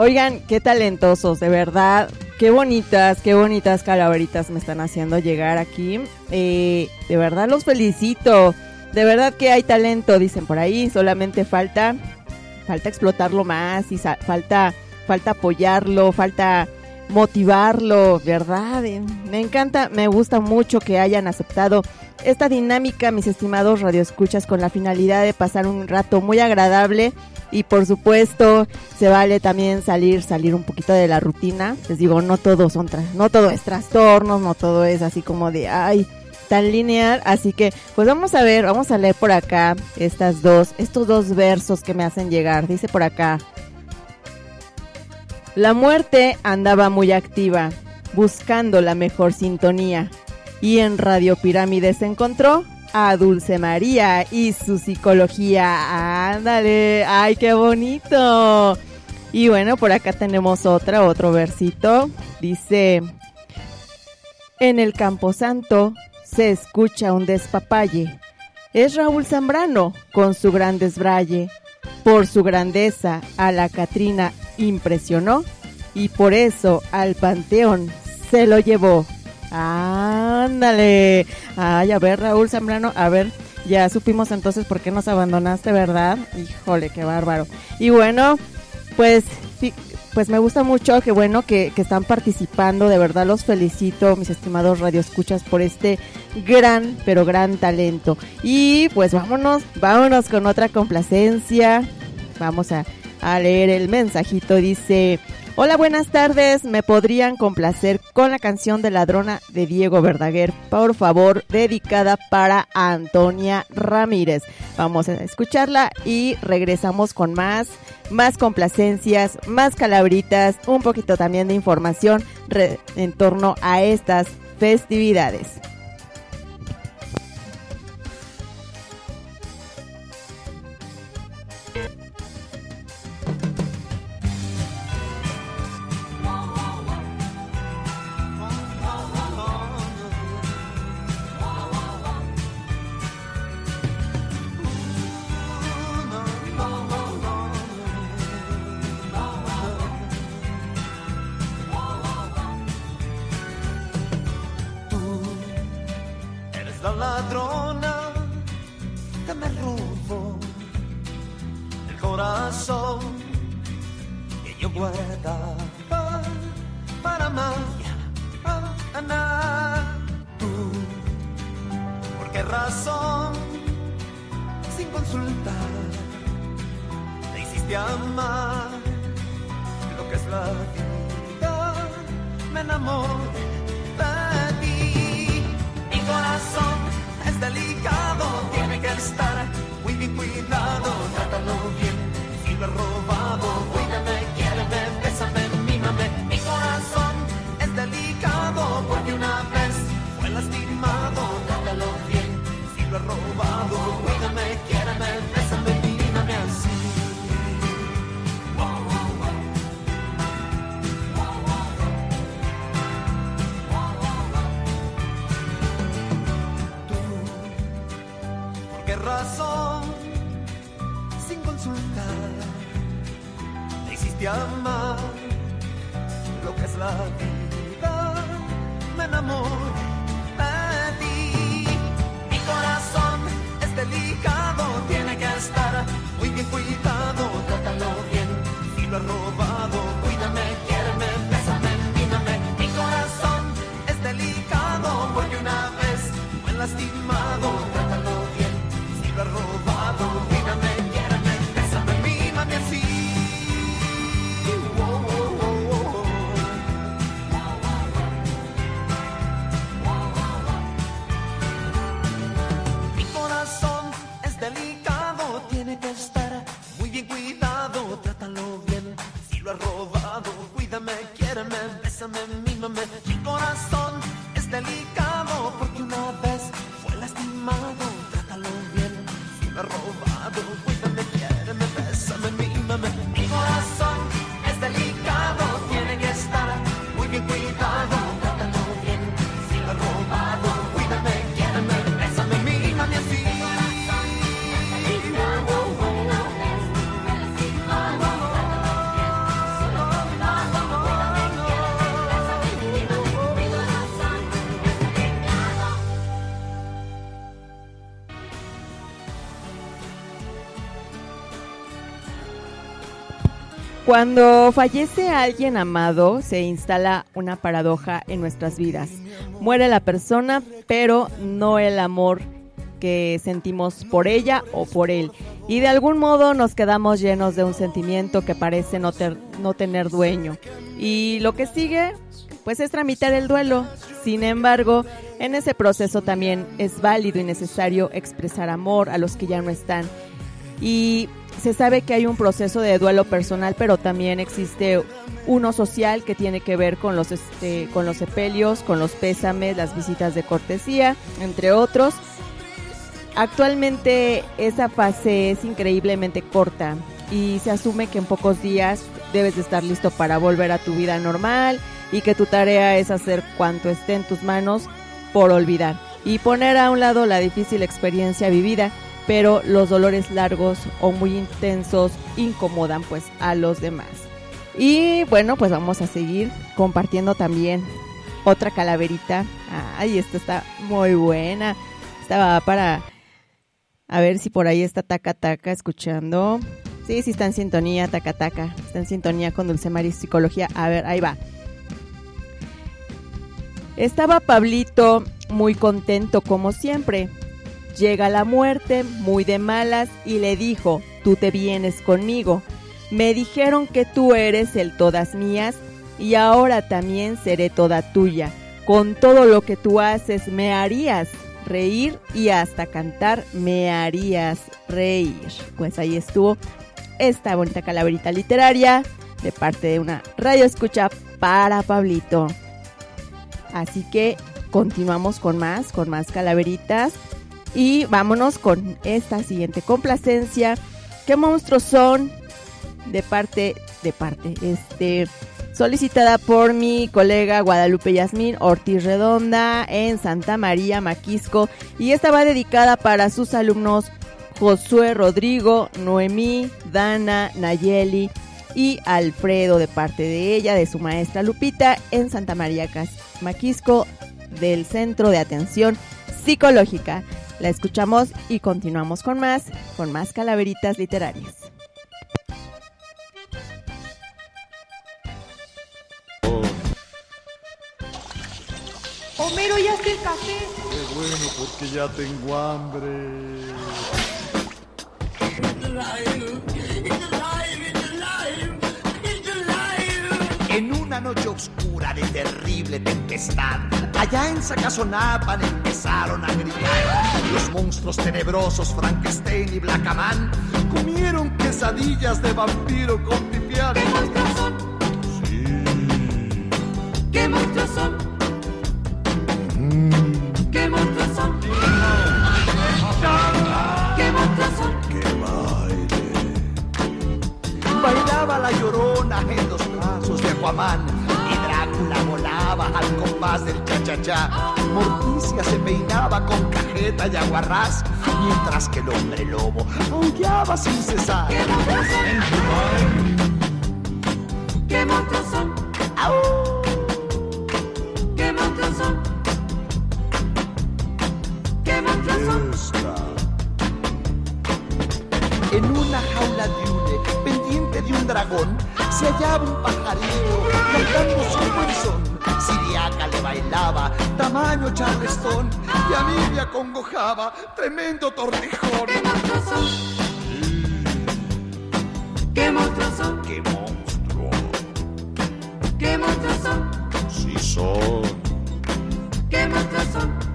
Oigan, qué talentosos, de verdad. Qué bonitas, qué bonitas calaveritas me están haciendo llegar aquí. Eh, de verdad los felicito. De verdad que hay talento, dicen por ahí. Solamente falta, falta explotarlo más y falta, falta apoyarlo, falta motivarlo, ¿verdad? Eh, Me encanta, me gusta mucho que hayan aceptado esta dinámica, mis estimados radioescuchas, con la finalidad de pasar un rato muy agradable y por supuesto se vale también salir, salir un poquito de la rutina. Les digo, no todo son, no todo es trastornos, no todo es así como de, ay, tan lineal, así que pues vamos a ver, vamos a leer por acá estas dos, estos dos versos que me hacen llegar. Dice por acá, la muerte andaba muy activa, buscando la mejor sintonía, y en Radio Pirámides encontró a Dulce María y su psicología. Ándale, ay, qué bonito. Y bueno, por acá tenemos otra, otro versito. Dice, en el Camposanto se escucha un despapalle. Es Raúl Zambrano con su gran desbraye. Por su grandeza a la Catrina impresionó y por eso al panteón se lo llevó. Ándale. Ay, a ver, Raúl Zambrano, a ver, ya supimos entonces por qué nos abandonaste, ¿verdad? Híjole, qué bárbaro. Y bueno, pues, pues me gusta mucho, que bueno que, que están participando, de verdad los felicito, mis estimados radioescuchas, por este gran, pero gran talento. Y pues vámonos, vámonos con otra complacencia. Vamos a, a leer el mensajito, dice... Hola, buenas tardes. ¿Me podrían complacer con la canción de Ladrona de Diego Verdaguer? Por favor, dedicada para Antonia Ramírez. Vamos a escucharla y regresamos con más, más complacencias, más calabritas, un poquito también de información en torno a estas festividades. Que yo guardaba para mañana. Tú, ¿por qué razón? Sin consultar, te hiciste amar lo que es la vida. Me enamoré de ti. Mi corazón es delicado, tiene que estar muy bien cuidado. Trátalo bien, si lo he robado, cuídame, delicado, porque una vez fue lastimado. Trátalo bien, si lo he robado, cuídame, quiéreme, bésame, mímame así. ¿Por qué razón? Sin consultar, te hiciste amar lo que es la vida. Me enamoré de ti. Mi corazón es delicado, tiene que estar muy bien cuidado. Trátalo bien, si lo he robado, cuídame, quiéreme, bésame, mímame. Mi corazón es delicado, porque una vez fue lastimado. Trátalo bien, si lo he robado, Cuando fallece alguien amado, se instala una paradoja en nuestras vidas. Muere la persona, pero no el amor que sentimos por ella o por él. Y de algún modo nos quedamos llenos de un sentimiento que parece no, ter- no tener dueño. Y lo que sigue, pues es tramitar el duelo. Sin embargo, en ese proceso también es válido y necesario expresar amor a los que ya no están. Y se sabe que hay un proceso de duelo personal, pero también existe uno social que tiene que ver con los, este, con los sepelios, con los pésames, las visitas de cortesía, entre otros. Actualmente esa fase es increíblemente corta y se asume que en pocos días debes de estar listo para volver a tu vida normal y que tu tarea es hacer cuanto esté en tus manos por olvidar y poner a un lado la difícil experiencia vivida, pero los dolores largos o muy intensos incomodan pues a los demás. Y bueno, pues vamos a seguir compartiendo también otra calaverita. Ay, esta está muy buena. Estaba para a ver si por ahí está Taca Taca escuchando. Sí, sí está en sintonía, Taca Taca. Está en sintonía con Dulce María Psicología. A ver, ahí va. Estaba Pablito muy contento como siempre. Llega la muerte, muy de malas, y le dijo, tú te vienes conmigo. Me dijeron que tú eres el todas mías y ahora también seré toda tuya. Con todo lo que tú haces me harías reír y hasta cantar me harías reír. Pues ahí estuvo esta bonita calaverita literaria de parte de una radio escucha para Pablito. Así que continuamos con más, con más calaveritas. Y vámonos con esta siguiente complacencia. ¿Qué monstruos son? De parte, de parte, este, solicitada por mi colega Guadalupe Yasmín Ortiz Redonda en Santa María, Maquisco. Y esta va dedicada para sus alumnos Josué Rodrigo, Noemí, Dana, Nayeli y Alfredo de parte de ella, de su maestra Lupita en Santa María Maquisco del Centro de Atención Psicológica. La escuchamos y continuamos con más, con más calaveritas literarias. Homero, ya está el café. Qué bueno, porque ya tengo hambre. En una noche oscura de terrible tempestad, allá en Sacazonapan empezaron a gritar. Los monstruos tenebrosos Frankenstein y Blackaman comieron quesadillas de vampiro con pipián. ¿Qué monstruos son? ¿Qué monstruos son? ¿Qué monstruos son? ¿Qué monstruos son? Bailaba la llorona en los brazos de Aquaman al compás del cha-cha-cha. Morticia se peinaba con cajeta y aguarrás, mientras que el hombre lobo aullaba sin cesar. ¿Qué monstruos son? ¿Qué dragón, se hallaba un pajarillo cantando su buen son. Siriaca le bailaba, tamaño charlestón, y a mí me acongojaba, tremendo tortijón. ¿Qué monstruos son? ¿Qué monstruos son? ¡Qué monstruo! ¿Qué? Sí son. ¿Qué monstruos son?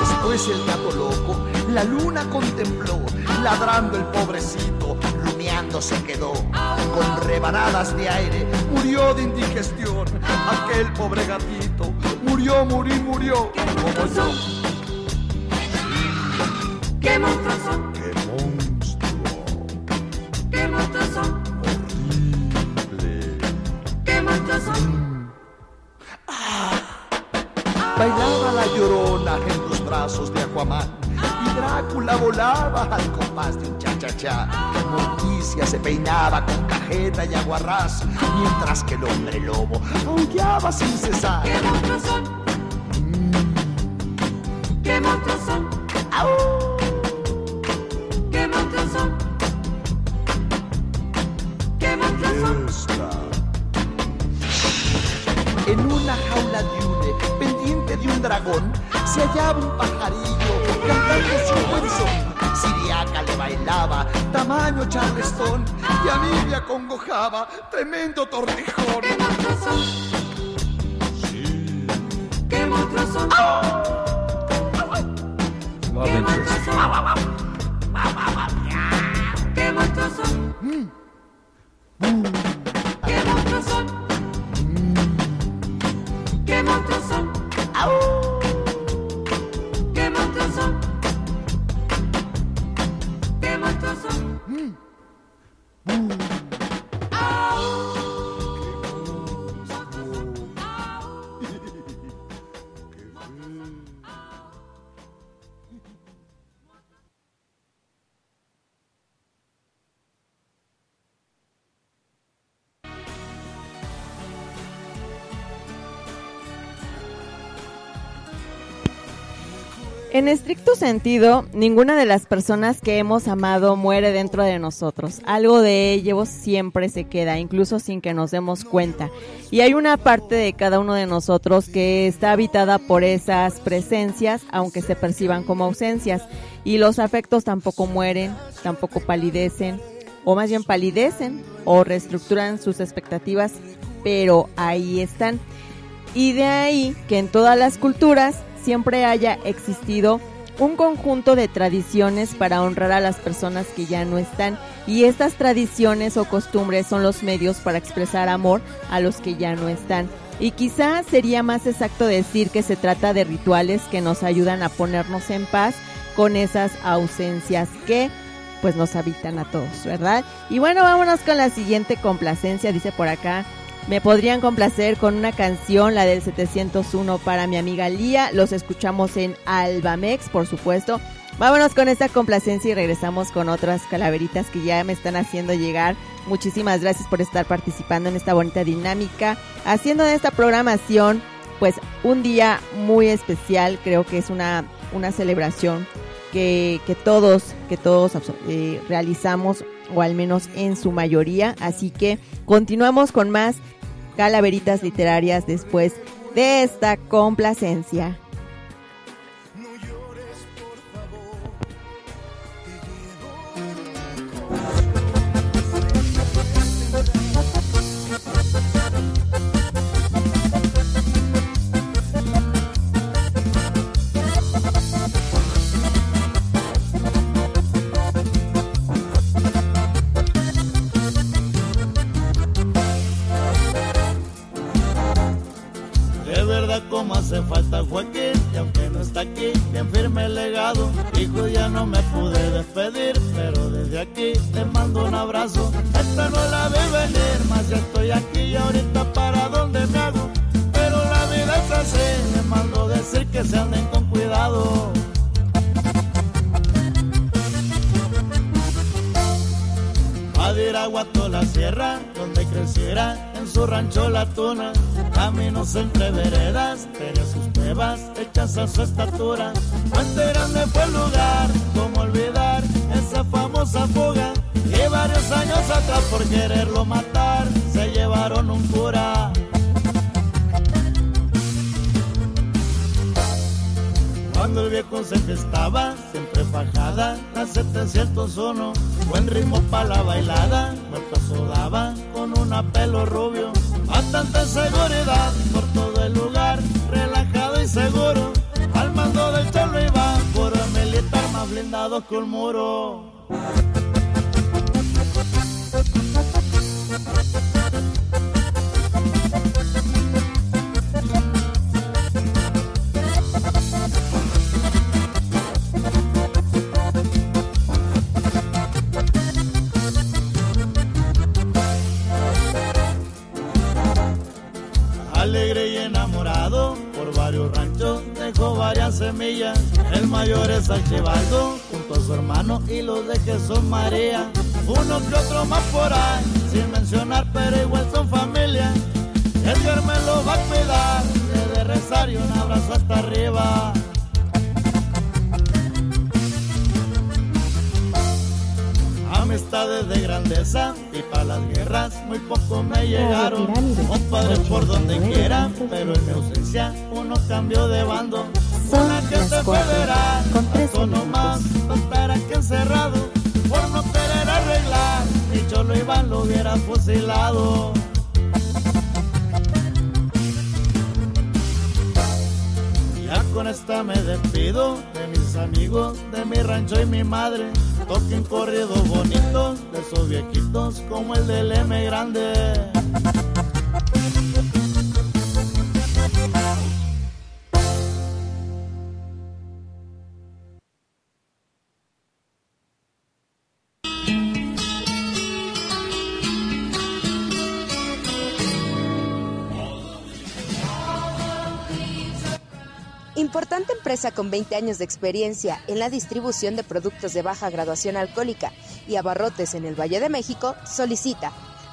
Después el gato loco, la luna contempló, ladrando el pobrecito, rumiando se quedó. Con rebanadas de aire, murió de indigestión. Aquel pobre gatito, murió, murió, murió, como yo. ¿Qué monstruos son? ¡Qué monstruo! ¿Qué monstruos son? ¿Qué monstruos son? Bailaba la llorona en los brazos de Aquaman y Drácula volaba al compás de un cha-cha-cha. Morticia se peinaba con cajeta y aguarrás, mientras que el hombre lobo aullaba sin cesar. ¿Qué monstruos son? ¿Qué monstruos son? ¿Qué y a me acongojaba, tremendo tortijón. ¡Qué monstruos son! ¡Qué monstruos son! En estricto sentido, ninguna de las personas que hemos amado muere dentro de nosotros. Algo de ellos siempre se queda, incluso sin que nos demos cuenta. Y hay una parte de cada uno de nosotros que está habitada por esas presencias, aunque se perciban como ausencias. Y los afectos tampoco mueren, tampoco palidecen, o más bien palidecen o reestructuran sus expectativas, pero ahí están. Y de ahí que en todas las culturas siempre haya existido un conjunto de tradiciones para honrar a las personas que ya no están y estas tradiciones o costumbres son los medios para expresar amor a los que ya no están. Y quizá sería más exacto decir que se trata de rituales que nos ayudan a ponernos en paz con esas ausencias que pues nos habitan a todos, ¿verdad? Y bueno, vámonos con la siguiente complacencia, dice por acá. Me podrían complacer con una canción, la del 701 para mi amiga Lía. Los escuchamos en Albamex, por supuesto. Vámonos con esta complacencia y regresamos con otras calaveritas que ya me están haciendo llegar. Muchísimas gracias por estar participando en esta bonita dinámica, haciendo de esta programación pues un día muy especial. Creo que es una, una celebración que, que todos, que todos eh, realizamos o al menos en su mayoría. Así que continuamos con más calaveritas literarias después de esta complacencia. No me pude despedir Pero desde aquí te mando un abrazo. Esta no la vi venir, más ya estoy aquí Y ahorita para dónde me hago. Pero la vida es así Me mando decir que se anden con cuidado Madiraguato la sierra, donde creciera en su rancho la tuna. Caminos entre veredas, tenía sus pruebas hechas a su estatura. Fuente grande fue el lugar, como olvidar esa famosa fuga. Y varios años atrás por quererlo matar, se llevaron un cura. Cuando el viejo se gestaba, siempre fajada, la 701, buen ritmo para la bailada, muerto sudaba con un pelo rubio, bastante seguridad por todo el lugar, relajado y seguro, al mando del cholo iba, puro militar más blindado que un muro. Semillas. El mayor es Archibaldo junto a su hermano y los de Jesús María. Uno que otro más por ahí, sin mencionar, pero igual son familia. Edgar me lo va a cuidar, le de rezar y un abrazo hasta arriba. Amistades de grandeza y para las guerras muy poco me llegaron. Compadre por donde quiera, pero en mi ausencia uno cambió de bando. Son las cuatro, con tres nomás, no espera que encerrado, por no querer arreglar, ni Cholo Iván lo hubiera fusilado. Ya con esta me despido de mis amigos, de mi rancho y mi madre. Toquen corridos bonitos de esos viejitos como el del M grande. Importante empresa con 20 años de experiencia en la distribución de productos de baja graduación alcohólica y abarrotes en el Valle de México, solicita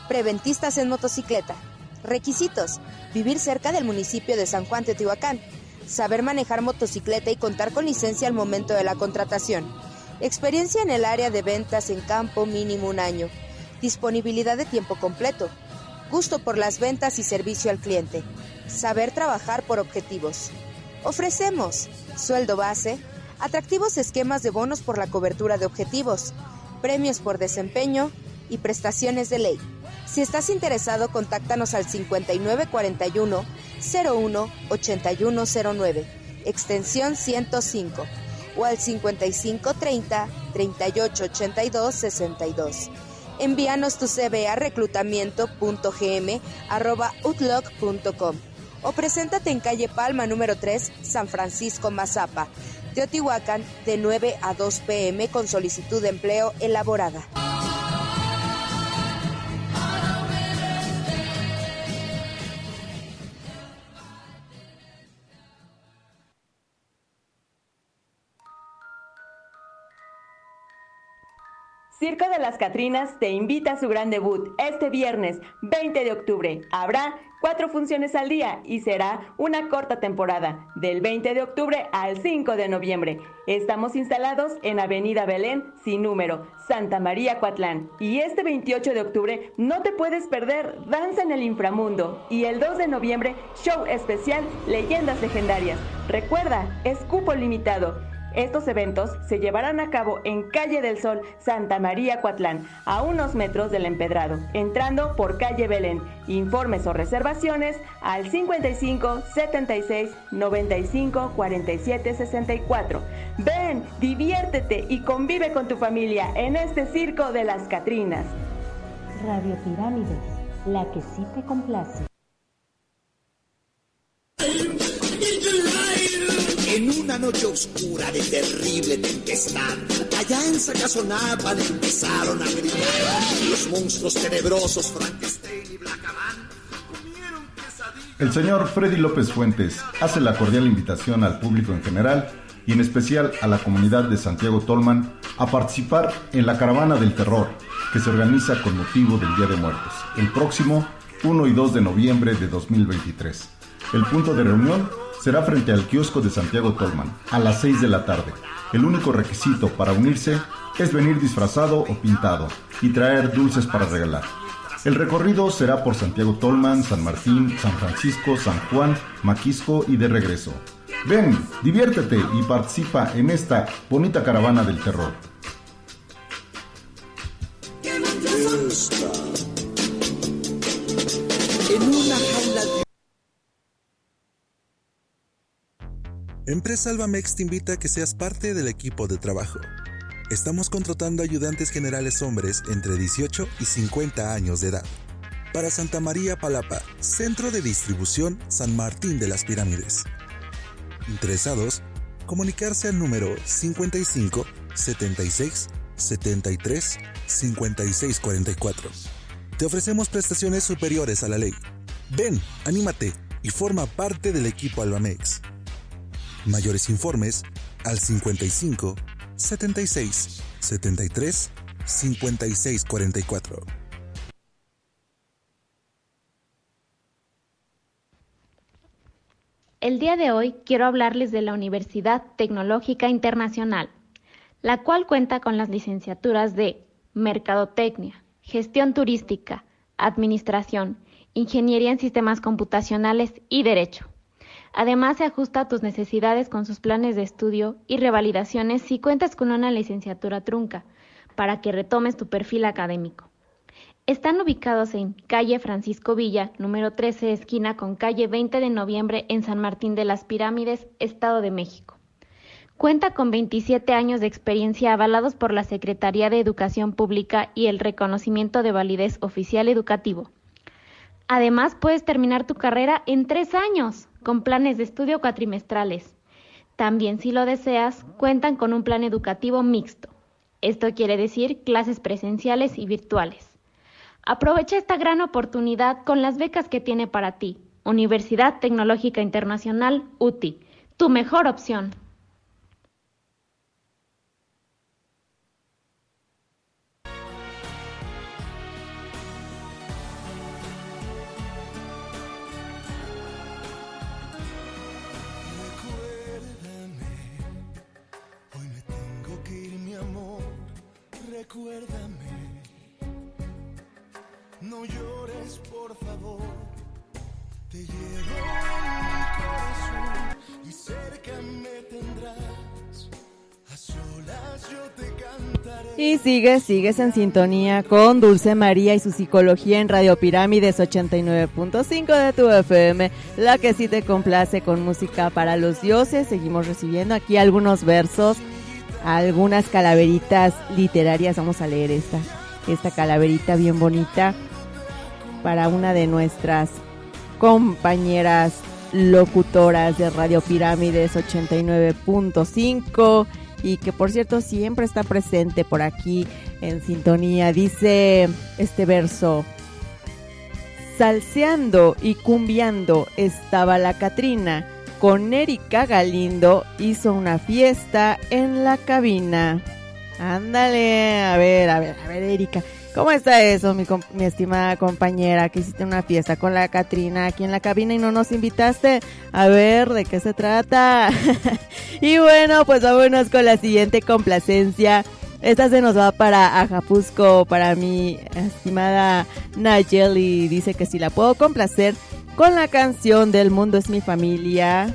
preventistas en motocicleta. Requisitos: vivir cerca del municipio de San Juan Teotihuacán, saber manejar motocicleta y contar con licencia al momento de la contratación. Experiencia en el área de ventas en campo mínimo un año. Disponibilidad de tiempo completo. Gusto por las ventas y servicio al cliente. Saber trabajar por objetivos. Ofrecemos sueldo base, atractivos esquemas de bonos por la cobertura de objetivos, premios por desempeño y prestaciones de ley. Si estás interesado, contáctanos al 5941 01 8109, extensión 105 o al 5530 3882 62. Envíanos tu CV a reclutamiento.gm@outlook.com o preséntate en calle Palma número 3, San Francisco Mazapa, Teotihuacán, de 9 a 2 pm con solicitud de empleo elaborada. Circo de las Catrinas te invita a su gran debut este viernes 20 de octubre. Habrá cuatro funciones al día y será una corta temporada, del 20 de octubre al 5 de noviembre. Estamos instalados en Avenida Belén, sin número, Santa María Coatlán. Y este 28 de octubre no te puedes perder Danza en el Inframundo. Y el 2 de noviembre, show especial Leyendas Legendarias. Recuerda, es cupo limitado. Estos eventos se llevarán a cabo en Calle del Sol, Santa María Coatlán, a unos metros del empedrado, entrando por calle Belén. Informes o reservaciones al 55 76 95 47 64. Ven, diviértete y convive con tu familia en este circo de las Catrinas. Radio Pirámides, la que sí te complace. En una noche oscura de terrible tempestad, allá en Sacazonapan empezaron a gritar los monstruos tenebrosos Frankenstein y Blackaman. El señor Freddy López Fuentes hace la cordial invitación al público en general y en especial a la comunidad de Santiago Tolman a participar en la Caravana del Terror que se organiza con motivo del Día de Muertos, el próximo 1 y 2 de noviembre de 2023. El punto de reunión será frente al kiosco de Santiago Tolman a las 6 de la tarde. El único requisito para unirse es venir disfrazado o pintado y traer dulces para regalar. El recorrido será por Santiago Tolman, San Martín, San Francisco, San Juan, Maquisco y de regreso. Ven, diviértete y participa en esta bonita caravana del terror. En una Empresa Albamex te invita a que seas parte del equipo de trabajo. Estamos contratando ayudantes generales hombres entre 18 y 50 años de edad. Para Santa María Palapa, Centro de Distribución San Martín de las Pirámides. Interesados, comunicarse al número 55 76 73 56 44. Te ofrecemos prestaciones superiores a la ley. Ven, anímate y forma parte del equipo Albamex. Mayores informes al 55 76 73 56 44. El día de hoy quiero hablarles de la Universidad Tecnológica Internacional, la cual cuenta con las licenciaturas de mercadotecnia, gestión turística, administración, ingeniería en sistemas computacionales y derecho. Además, se ajusta a tus necesidades con sus planes de estudio y revalidaciones si cuentas con una licenciatura trunca, para que retomes tu perfil académico. Están ubicados en calle Francisco Villa, número 13, esquina con calle 20 de noviembre en San Martín de las Pirámides, Estado de México. Cuenta con 27 años de experiencia avalados por la Secretaría de Educación Pública y el reconocimiento de validez oficial educativo. Además, puedes terminar tu carrera en tres años, con planes de estudio cuatrimestrales. También, si lo deseas, cuentan con un plan educativo mixto. Esto quiere decir clases presenciales y virtuales. Aprovecha esta gran oportunidad con las becas que tiene para ti. Universidad Tecnológica Internacional, UTI, tu mejor opción. Recuérdame. No llores, por favor. Te llevo mi corazón y cerca me tendrás. A solas yo te cantaré. Y sigues, sigues en sintonía con Dulce María y su psicología en Radio Pirámides 89.5 de tu FM, la que sí te complace con música para los dioses. Seguimos recibiendo aquí algunos versos, algunas calaveritas literarias. Vamos a leer esta, esta calaverita bien bonita para una de nuestras compañeras locutoras de Radio Pirámides 89.5 y que por cierto siempre está presente por aquí en sintonía. Dice este verso, salseando y cumbiando estaba la Catrina, con Erika Galindo hizo una fiesta en la cabina. Ándale, a ver, a ver, a ver, Erika. ¿Cómo está eso, mi, estimada compañera? Que hiciste una fiesta con la Catrina aquí en la cabina y no nos invitaste. A ver, ¿de qué se trata? y bueno, pues vámonos con la siguiente complacencia. Esta se nos va para Ajapusco, para mi estimada Nayeli. Dice que si la puedo complacer con la canción del mundo es mi familia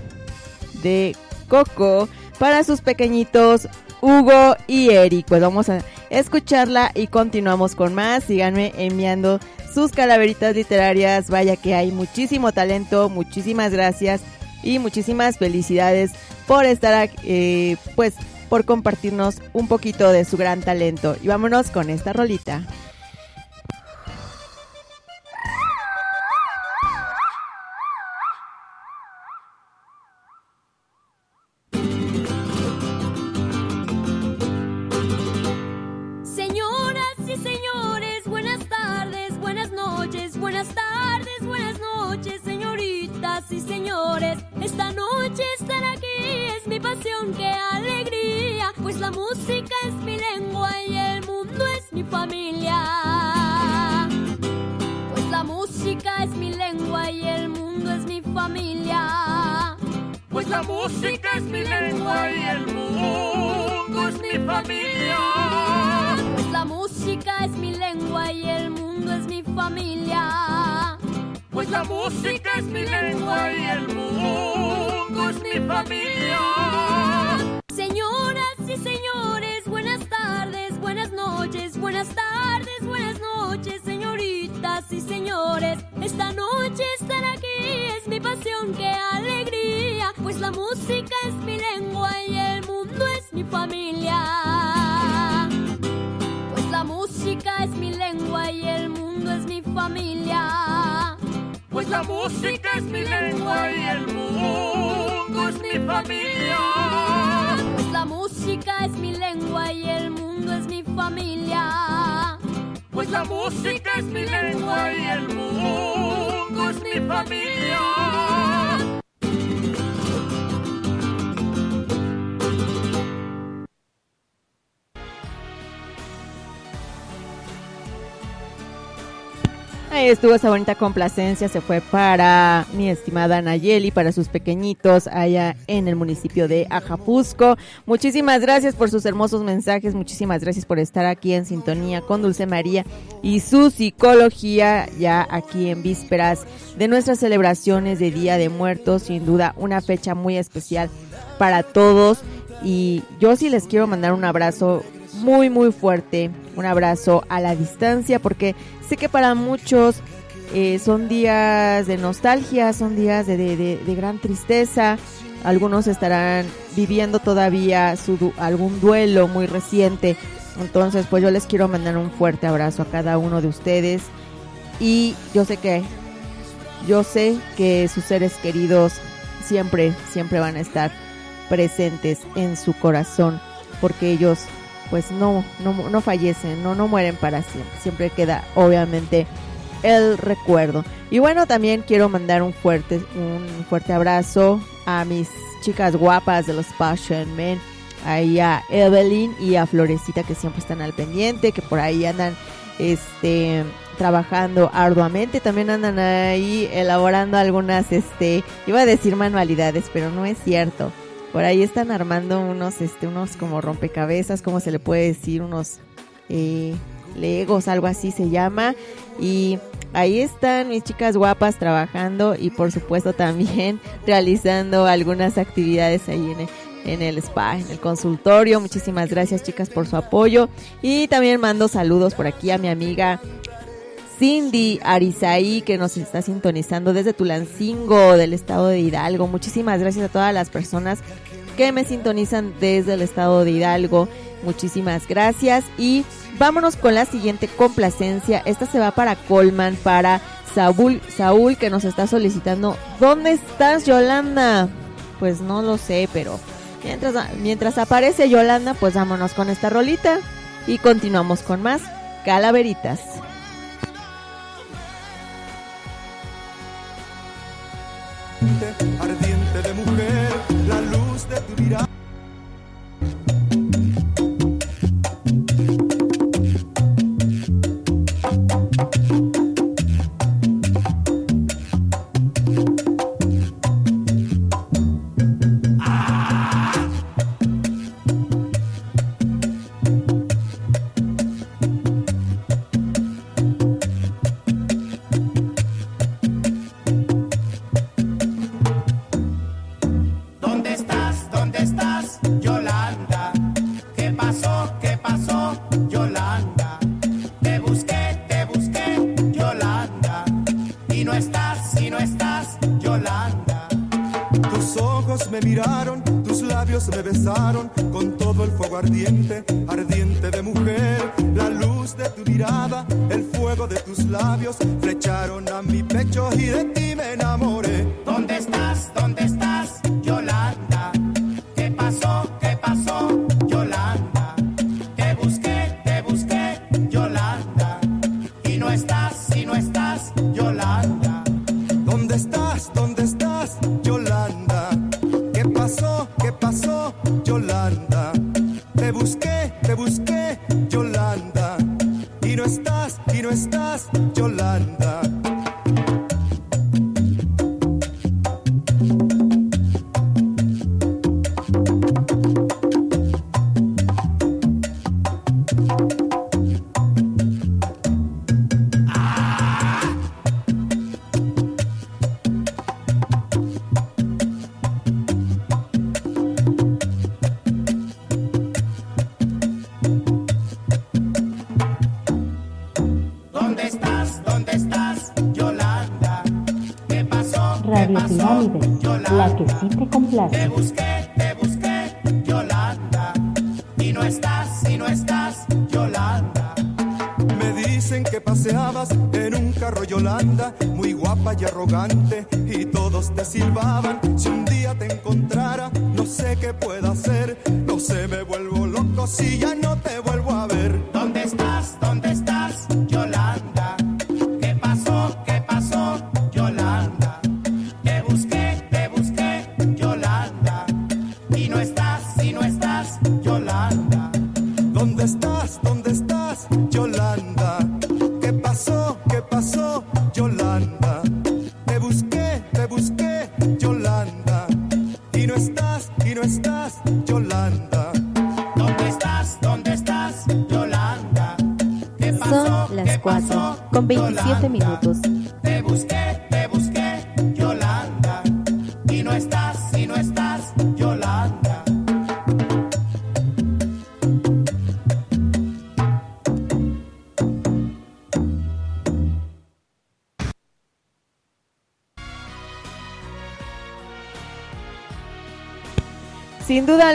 de Coco para sus pequeñitos Hugo y Eric. Pues vamos a escucharla y continuamos con más. Síganme enviando sus calaveritas literarias. Vaya que hay muchísimo talento. Muchísimas gracias y muchísimas felicidades por estar aquí, eh, pues por compartirnos un poquito de su gran talento. Y vámonos con esta rolita. Familia. Es estuvo esa bonita complacencia, se fue para mi estimada Nayeli, para sus pequeñitos allá en el municipio de Ajapusco. Muchísimas gracias por sus hermosos mensajes, muchísimas gracias por estar aquí en sintonía con Dulce María y su psicología ya aquí en vísperas de nuestras celebraciones de Día de Muertos, sin duda una fecha muy especial para todos y yo sí les quiero mandar un abrazo muy muy fuerte, un abrazo a la distancia porque sé que para muchos eh, son días de nostalgia, son días de, de- de- de gran tristeza, algunos estarán viviendo todavía su, algún duelo muy reciente, entonces pues yo les quiero mandar un fuerte abrazo a cada uno de ustedes. Y yo sé que yo sé que sus seres queridos siempre, siempre van a estar presentes en su corazón, porque ellos pues no, no, no fallecen, no, no mueren para siempre, siempre queda obviamente el recuerdo. Y bueno, también quiero mandar un fuerte, un fuerte abrazo a mis chicas guapas de los Passion Men, ahí a Evelyn y a Florecita que siempre están al pendiente, que por ahí andan este trabajando arduamente, también andan ahí elaborando algunas este iba a decir manualidades, pero no es cierto. Por ahí están armando unos este unos como rompecabezas, como se le puede decir, unos eh, legos, algo así se llama. Y ahí están mis chicas guapas trabajando y por supuesto también realizando algunas actividades ahí en el, en el spa, en el consultorio. Muchísimas gracias chicas por su apoyo. Y también mando saludos por aquí a mi amiga Cindy Arizaí que nos está sintonizando desde Tulancingo del estado de Hidalgo. Muchísimas gracias a todas las personas que me sintonizan desde el estado de Hidalgo. Muchísimas gracias y vámonos con la siguiente complacencia. Esta se va para Colman, para Saúl, Saúl que nos está solicitando. ¿Dónde estás, Yolanda? Pues no lo sé, pero mientras, mientras aparece Yolanda, pues vámonos con esta rolita y continuamos con más calaveritas. Ardiente de mujer, la luz de tu mirada.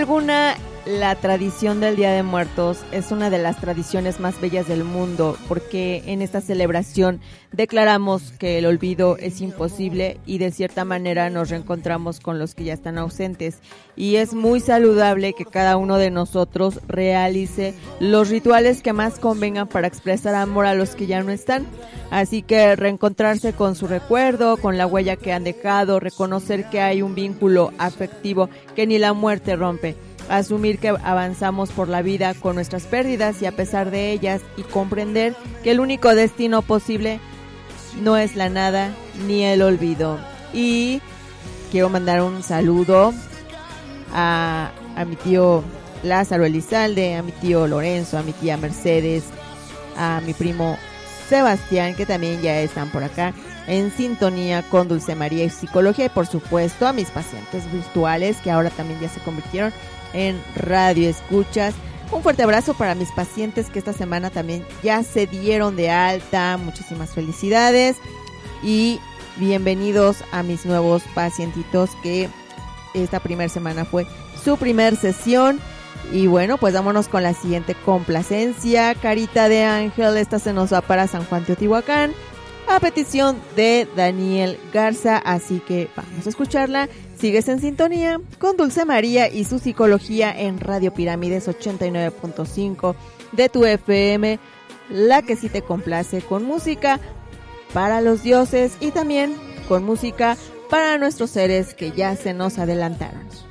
Alguna, la tradición del Día de Muertos es una de las tradiciones más bellas del mundo porque en esta celebración declaramos que el olvido es imposible y de cierta manera nos reencontramos con los que ya están ausentes y es muy saludable que cada uno de nosotros realice los rituales que más convengan para expresar amor a los que ya no están. Así que reencontrarse con su recuerdo, con la huella que han dejado, reconocer que hay un vínculo afectivo que ni la muerte rompe asumir que avanzamos por la vida con nuestras pérdidas y a pesar de ellas y comprender que el único destino posible no es la nada ni el olvido. Y quiero mandar un saludo a, a mi tío Lázaro Elizalde, a mi tío Lorenzo, a mi tía Mercedes, a mi primo Sebastián, que también ya están por acá en sintonía con Dulce María y Psicología y por supuesto a mis pacientes virtuales que ahora también ya se convirtieron en radio escuchas. Un fuerte abrazo para mis pacientes que esta semana también ya se dieron de alta. Muchísimas felicidades y bienvenidos a mis nuevos pacientitos que esta primera semana fue su primer sesión. Y bueno, pues vámonos con la siguiente complacencia. Carita de Ángel, esta se nos va para San Juan Teotihuacán a petición de Daniel Garza. Así que vamos a escucharla. Sigues en sintonía con Dulce María y su psicología en Radio Pirámides 89.5 de tu FM, la que sí te complace con música para los dioses y también con música para nuestros seres que ya se nos adelantaron.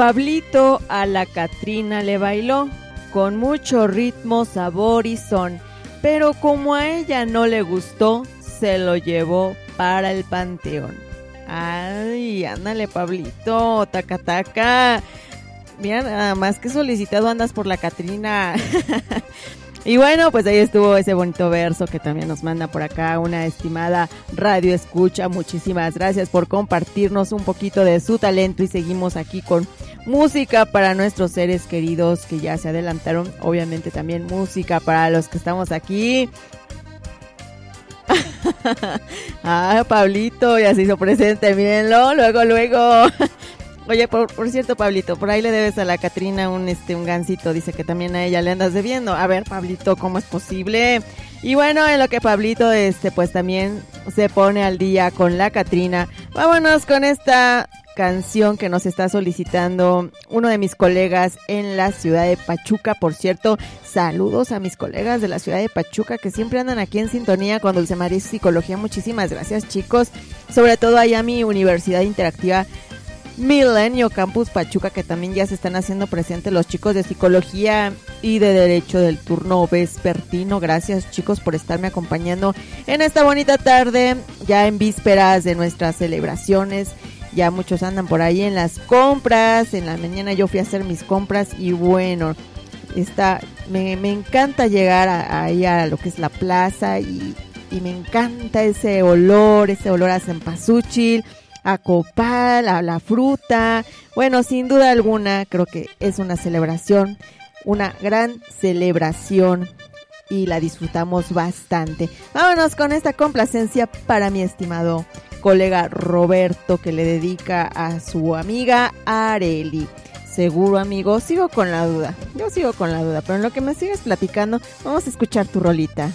Pablito a la Catrina le bailó con mucho ritmo, sabor y son, pero como a ella no le gustó, se lo llevó para el panteón. Ay, ándale Pablito, taca taca. Mira, nada más que solicitado andas por la Catrina. Y bueno, pues ahí estuvo ese bonito verso que también nos manda por acá una estimada radio escucha. Muchísimas gracias por compartirnos un poquito de su talento y seguimos aquí con música para nuestros seres queridos que ya se adelantaron. Obviamente también música para los que estamos aquí. ah, Pablito ya se hizo presente, mírenlo, luego, luego. Oye, por, por cierto, Pablito, por ahí le debes a la Catrina un este un gancito, dice que también a ella le andas debiendo. A ver, Pablito, ¿cómo es posible? Y bueno, en lo que Pablito este pues también se pone al día con la Catrina. Vámonos con esta canción que nos está solicitando uno de mis colegas en la ciudad de Pachuca. Por cierto, saludos a mis colegas de la ciudad de Pachuca que siempre andan aquí en sintonía con Dulce María Psicología. Muchísimas gracias, chicos. Sobre todo allá a mi Universidad Interactiva Milenio Campus Pachuca, que también ya se están haciendo presentes los chicos de psicología y de derecho del turno vespertino. Gracias chicos por estarme acompañando en esta bonita tarde, ya en vísperas de nuestras celebraciones. Ya muchos andan por ahí en las compras. En la mañana yo fui a hacer mis compras y bueno, está, me, encanta llegar a- ahí a lo que es la plaza y, y me encanta ese olor, ese olor a cempasúchil a copal, a la fruta. Bueno, sin duda alguna, creo que es una celebración, una gran celebración y la disfrutamos bastante. Vámonos con esta complacencia para mi estimado colega Roberto que le dedica a su amiga Areli. Seguro, amigo, sigo con la duda. Yo sigo con la duda, pero en lo que me sigues platicando, vamos a escuchar tu rolita.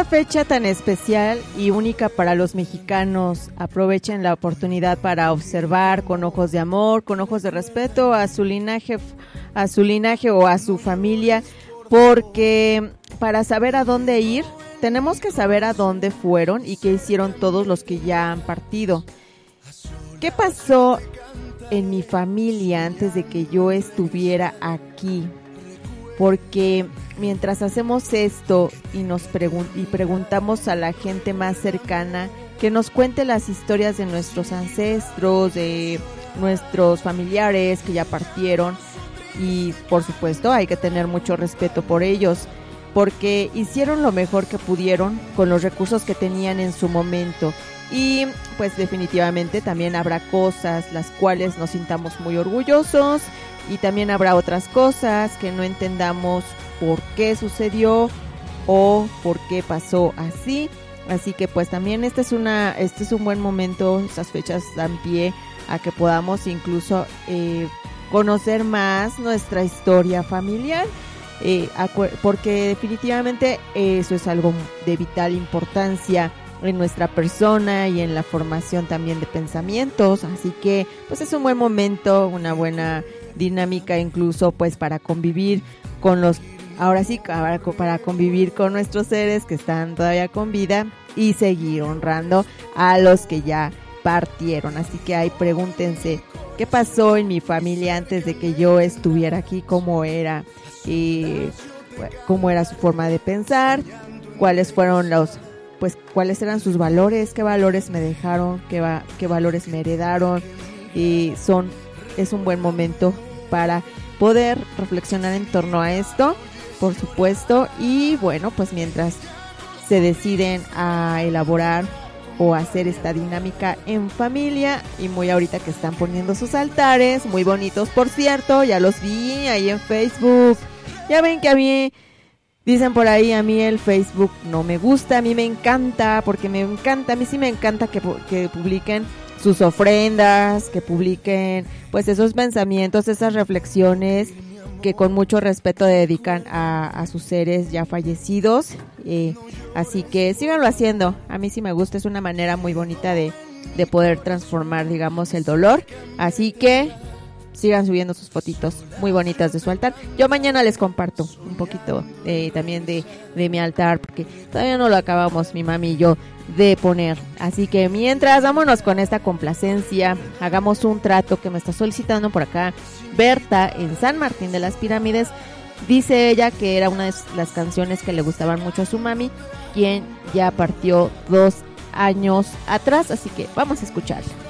Esta fecha tan especial y única para los mexicanos, aprovechen la oportunidad para observar con ojos de amor, con ojos de respeto a su linaje, a su linaje o a su familia, porque para saber a dónde ir, tenemos que saber a dónde fueron y qué hicieron todos los que ya han partido. ¿Qué pasó en mi familia antes de que yo estuviera aquí? Porque mientras hacemos esto y nos pregun y preguntamos a la gente más cercana que nos cuente las historias de nuestros ancestros, de nuestros familiares que ya partieron y por supuesto hay que tener mucho respeto por ellos porque hicieron lo mejor que pudieron con los recursos que tenían en su momento. Y pues definitivamente también habrá cosas las cuales nos sintamos muy orgullosos y también habrá otras cosas que no entendamos por qué sucedió o por qué pasó así. Así que pues también este es una este es un buen momento, estas fechas dan pie a que podamos incluso eh, conocer más nuestra historia familiar. Eh, porque definitivamente eso es algo de vital importancia en nuestra persona y en la formación también de pensamientos. Así que pues es un buen momento, una buena dinámica incluso pues para convivir con los ahora sí para convivir con nuestros seres que están todavía con vida y seguir honrando a los que ya partieron. Así que ahí pregúntense qué pasó en mi familia antes de que yo estuviera aquí, cómo era y cómo era su forma de pensar, cuáles fueron los pues cuáles eran sus valores, qué valores me dejaron, qué, va, qué valores me heredaron y son es un buen momento para poder reflexionar en torno a esto, por supuesto, y bueno, pues mientras se deciden a elaborar o hacer esta dinámica en familia y muy ahorita que están poniendo sus altares, muy bonitos por cierto, ya los vi ahí en Facebook. Ya ven que a mí dicen por ahí a mí el Facebook no me gusta, a mí me encanta porque me encanta, a mí sí me encanta que, que publiquen sus ofrendas, que publiquen pues esos pensamientos, esas reflexiones que con mucho respeto dedican a, sus seres ya fallecidos. Eh, así que síganlo haciendo. A mí sí me gusta, es una manera muy bonita de, de poder transformar, digamos, el dolor. Así que sigan subiendo sus fotitos muy bonitas de su altar. Yo mañana les comparto un poquito eh, también de, de, mi altar, porque todavía no lo acabamos, mi mami y yo, de poner. Así que mientras, vámonos con esta complacencia, hagamos un trato que me está solicitando por acá Berta en San Martín de las Pirámides. Dice ella que era una de las canciones que le gustaban mucho a su mami, quien ya partió dos años atrás, así que vamos a escucharla.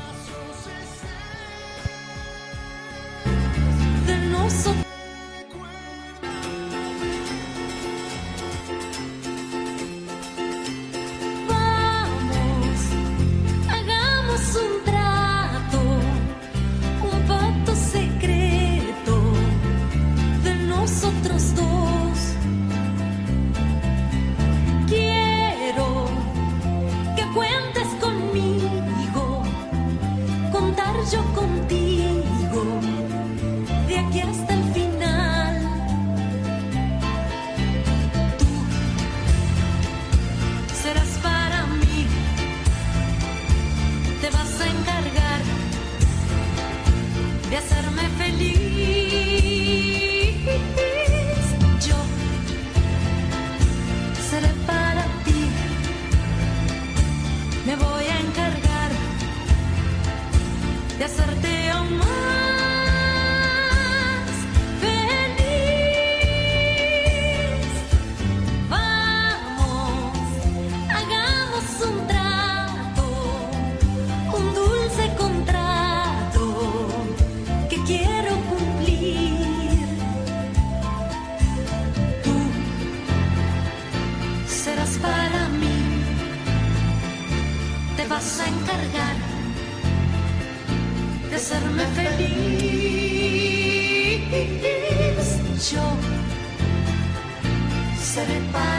dos. Quiero que cuentes conmigo, contar yo contigo, de aquí hasta el final. Tú serás para mí, te vas a encargar de hacerme feliz. de hacerte amar. hacerme feliz. Yo seré para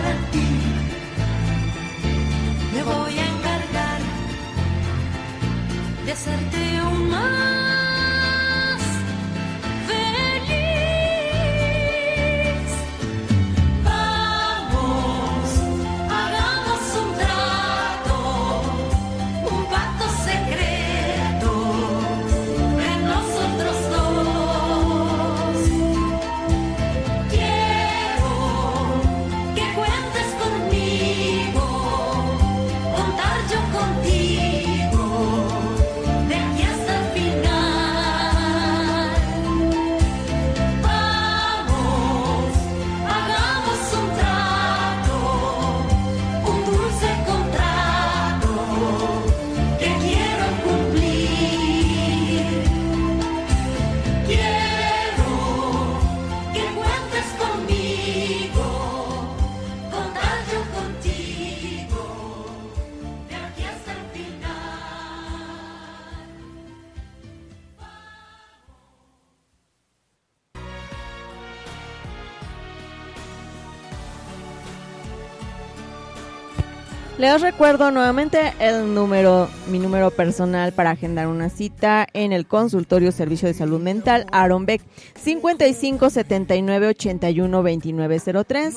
recuerdo nuevamente el número, mi número personal para agendar una cita en el consultorio Servicio de Salud Mental Aaron Beck 55 79 81 29 03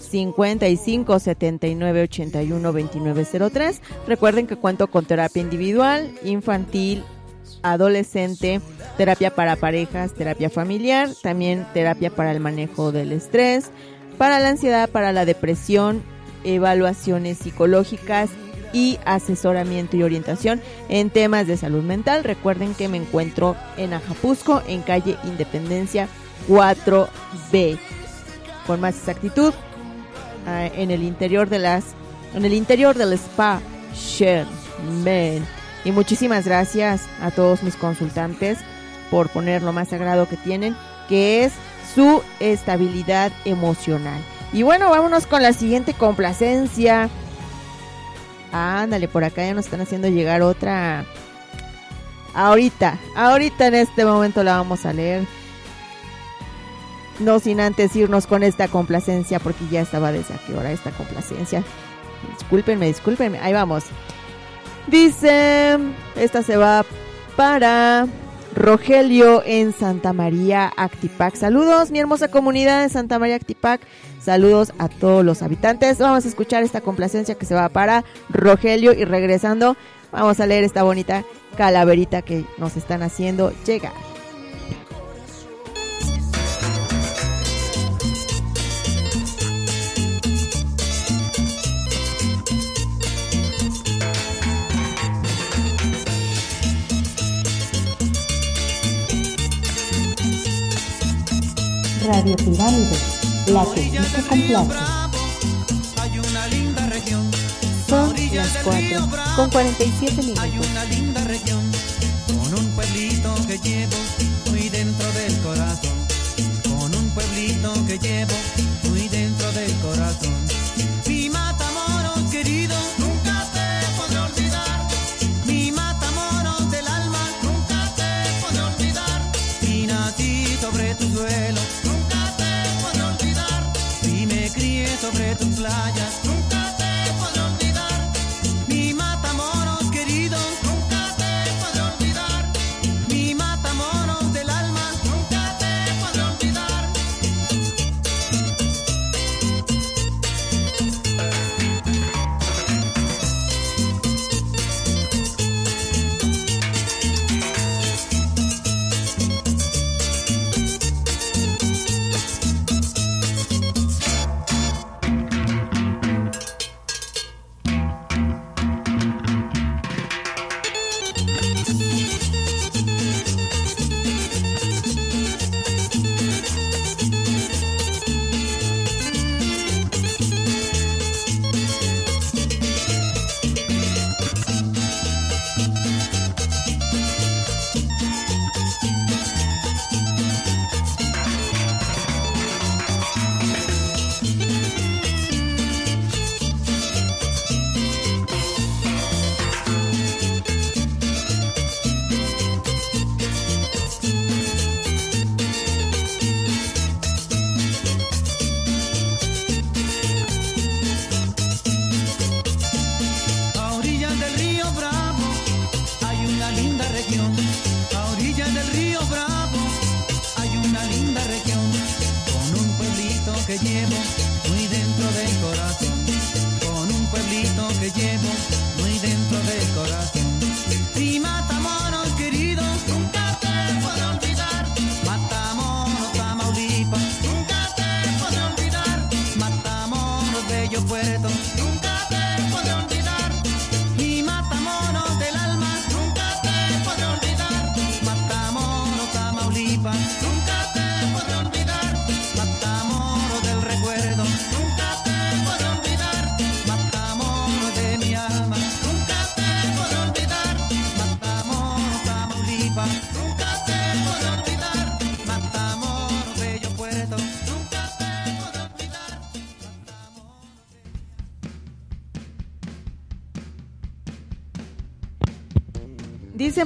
55 79 81 29 03. Recuerden que cuento con terapia individual, infantil, adolescente, terapia para parejas, terapia familiar, también terapia para el manejo del estrés, para la ansiedad, para la depresión, evaluaciones psicológicas y asesoramiento y orientación en temas de salud mental. Recuerden que me encuentro en Ajapusco, en calle Independencia 4B. Con más exactitud, ah, en el interior de las en el interior del spa Sherman. Y muchísimas gracias a todos mis consultantes por poner lo más sagrado que tienen, que es su estabilidad emocional. Y bueno, vámonos con la siguiente complacencia. Ándale, por acá ya nos están haciendo llegar otra. Ahorita, ahorita en este momento la vamos a leer. No sin antes irnos con esta complacencia, porque ya estaba desde qué hora esta complacencia. Discúlpenme, discúlpenme. Ahí vamos. Dice, esta se va para Rogelio en Santa María Actipac. Saludos, mi hermosa comunidad de Santa María Actipac. Saludos a todos los habitantes. Vamos a escuchar esta complacencia que se va para Rogelio y regresando vamos a leer esta bonita calaverita que nos están haciendo llegar. Radio Pirámide, la que sí se complace. Hay una linda región. Son las 4 con 47 minutos. Hay una linda región con un pueblito que llevo muy dentro del corazón. Con un pueblito que llevo muy dentro del corazón. Sobre tus playas,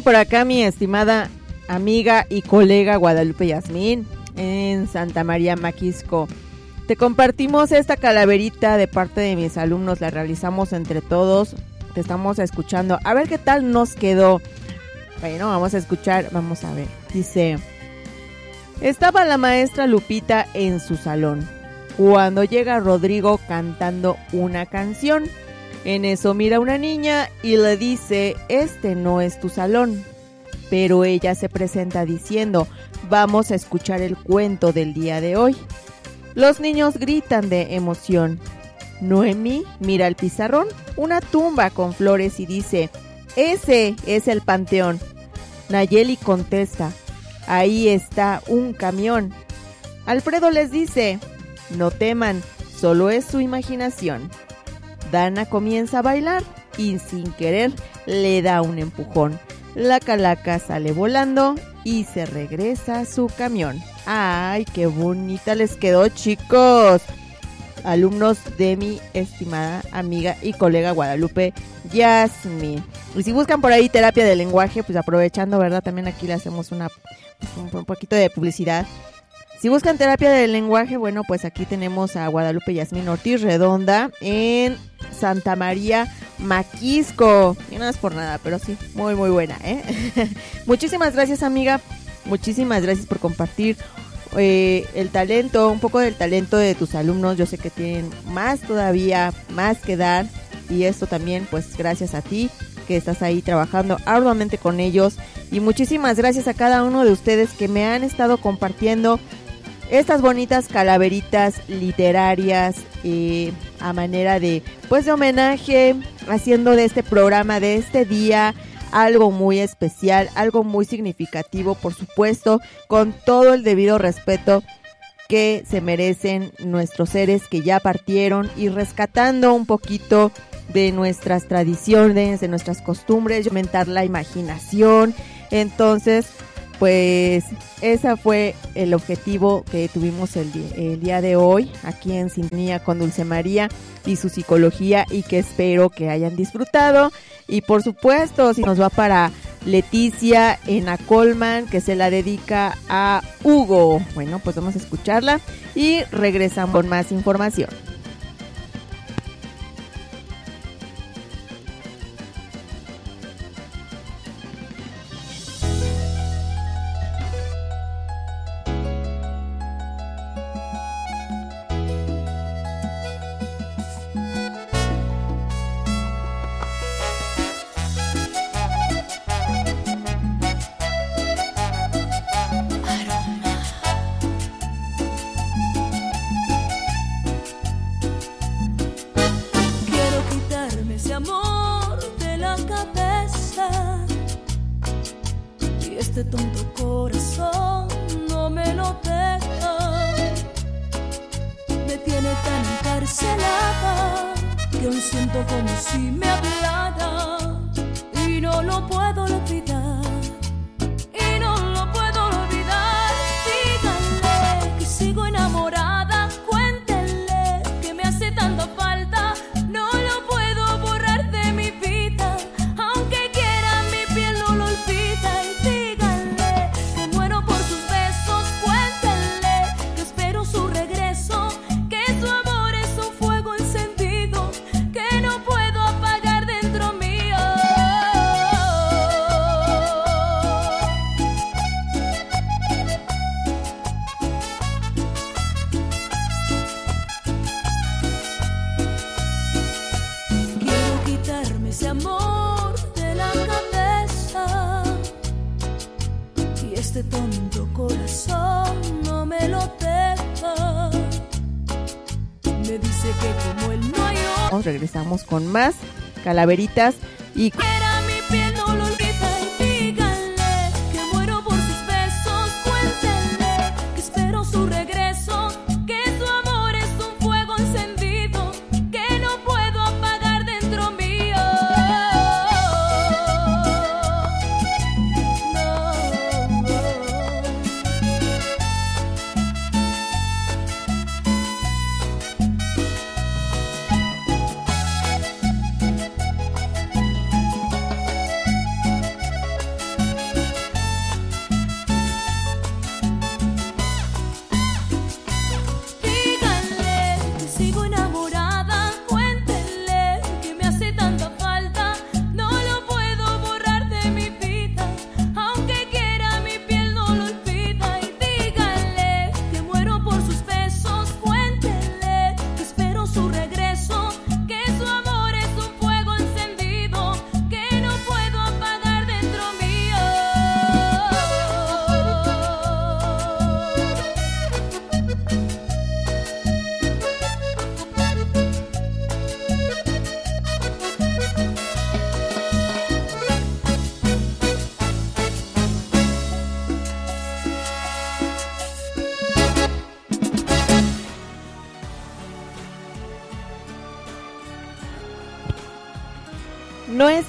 por acá mi estimada amiga y colega Guadalupe Yasmín en Santa María Maquisco. Te compartimos esta calaverita de parte de mis alumnos, la realizamos entre todos. Te estamos escuchando. A ver qué tal nos quedó. Bueno, vamos a escuchar, vamos a ver. Dice, estaba la maestra Lupita en su salón cuando llega Rodrigo cantando una canción. En eso mira una niña y le dice, este no es tu salón. Pero ella se presenta diciendo, vamos a escuchar el cuento del día de hoy. Los niños gritan de emoción. Noemí mira el pizarrón, una tumba con flores y dice, ese es el panteón. Nayeli contesta, ahí está un camión. Alfredo les dice, no teman, solo es su imaginación. Dana comienza a bailar y sin querer le da un empujón. La calaca sale volando y se regresa a su camión. ¡Ay, qué bonita les quedó, chicos! Alumnos de mi estimada amiga y colega Guadalupe Yasmin. Y si buscan por ahí terapia de lenguaje, pues aprovechando, ¿verdad? También aquí le hacemos una, un, un poquito de publicidad. Si buscan terapia del lenguaje, bueno, pues aquí tenemos a Guadalupe Yasmin Ortiz Redonda en Santa María Maquisco. Y no es por nada, pero sí, muy, muy buena, ¿eh? Muchísimas gracias, amiga. Muchísimas gracias por compartir eh, el talento, un poco del talento de tus alumnos. Yo sé que tienen más todavía, más que dar. Y esto también, pues gracias a ti que estás ahí trabajando arduamente con ellos. Y muchísimas gracias a cada uno de ustedes que me han estado compartiendo estas bonitas calaveritas literarias eh, a manera de pues de homenaje haciendo de este programa de este día algo muy especial algo muy significativo por supuesto con todo el debido respeto que se merecen nuestros seres que ya partieron y rescatando un poquito de nuestras tradiciones de nuestras costumbres aumentar la imaginación. Entonces pues ese fue el objetivo que tuvimos el, día de hoy aquí en Sintonía con Dulce María y su psicología y que espero que hayan disfrutado. Y por supuesto si nos va para Leticia en Colman que se la dedica a Hugo. Bueno pues vamos a escucharla y regresamos con más información este tonto corazón no me lo deja. Me tiene tan encarcelada que aún siento como si me hablara y no lo puedo olvidar. Regresamos con más calaveritas y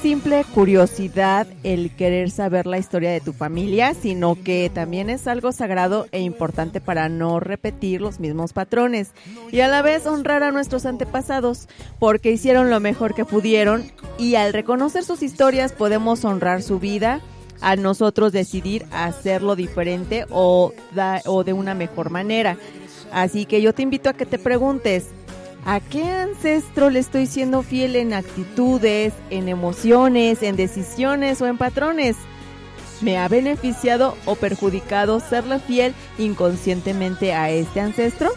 simple curiosidad el querer saber la historia de tu familia, sino que también es algo sagrado e importante para no repetir los mismos patrones y a la vez honrar a nuestros antepasados porque hicieron lo mejor que pudieron y al reconocer sus historias podemos honrar su vida, a nosotros decidir hacerlo diferente o, o de una mejor manera. Así que yo te invito a que te preguntes, ¿A qué ancestro le estoy siendo fiel en actitudes, en emociones, en decisiones o en patrones? ¿Me ha beneficiado o perjudicado serle fiel inconscientemente a este ancestro?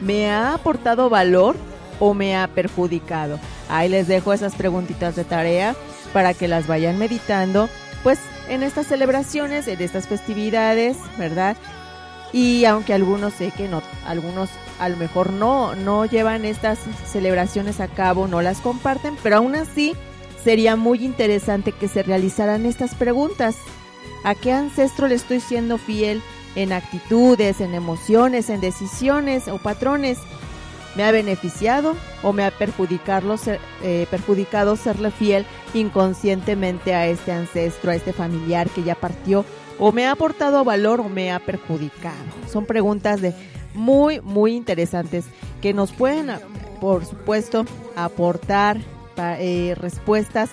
¿Me ha aportado valor o me ha perjudicado? Ahí les dejo esas preguntitas de tarea para que las vayan meditando, pues en estas celebraciones, en estas festividades, ¿verdad? Y aunque algunos sé que no, algunos a lo mejor no, no llevan estas celebraciones a cabo, no las comparten, pero aún así sería muy interesante que se realizaran estas preguntas. ¿A qué ancestro le estoy siendo fiel en actitudes, en emociones, en decisiones o patrones? ¿Me ha beneficiado o me ha perjudicado, ser- eh, perjudicado serle fiel inconscientemente a este ancestro, a este familiar que ya partió? ¿O me ha aportado valor o me ha perjudicado? Son preguntas de muy, muy interesantes que nos pueden, por supuesto, aportar eh, respuestas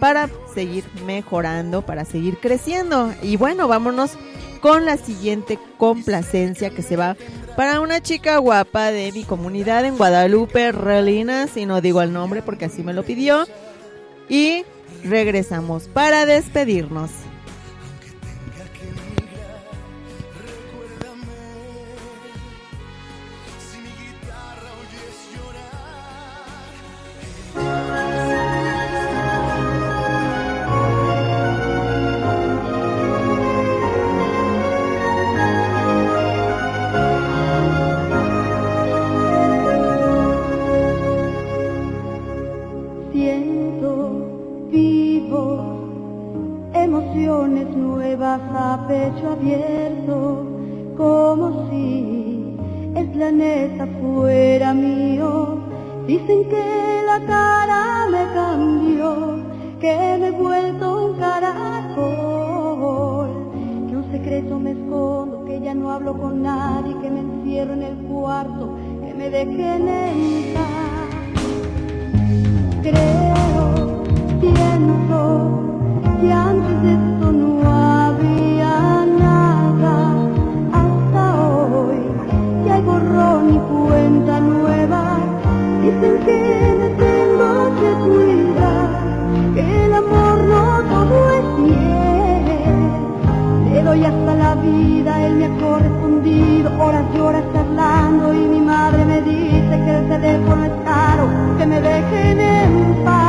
para seguir mejorando, para seguir creciendo. Y bueno, vámonos con la siguiente complacencia que se va para una chica guapa de mi comunidad en Guadalupe, Relina, si no digo el nombre porque así me lo pidió. Y regresamos para despedirnos. A pecho abierto, como si el planeta fuera mío. Dicen que la cara me cambió, que me he vuelto un caracol, que un secreto me escondo, que ya no hablo con nadie, que me encierro en el cuarto, que me dejen en. Creo, pienso que antes de esto no el teléfono es caro, que me dejen en paz.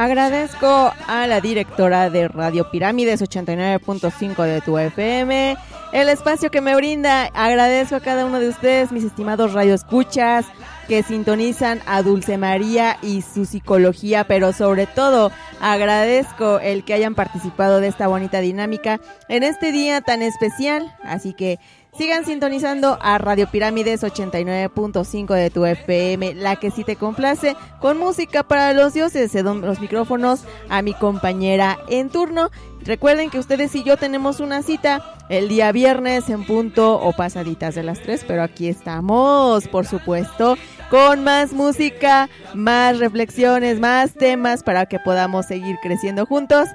Agradezco a la directora de Radio Pirámides 89.5 de tu FM el espacio que me brinda. Agradezco a cada uno de ustedes, mis estimados radioescuchas, que sintonizan a Dulce María y su psicología, pero sobre todo agradezco el que hayan participado de esta bonita dinámica en este día tan especial. Así que Sigan sintonizando a Radio Pirámides 89.5 de tu FM, la que sí te complace, con música para los dioses. Cedo los micrófonos a mi compañera en turno. Recuerden que ustedes y yo tenemos una cita el día viernes en punto o pasaditas de las 3, pero aquí estamos, por supuesto, con más música, más reflexiones, más temas para que podamos seguir creciendo juntos,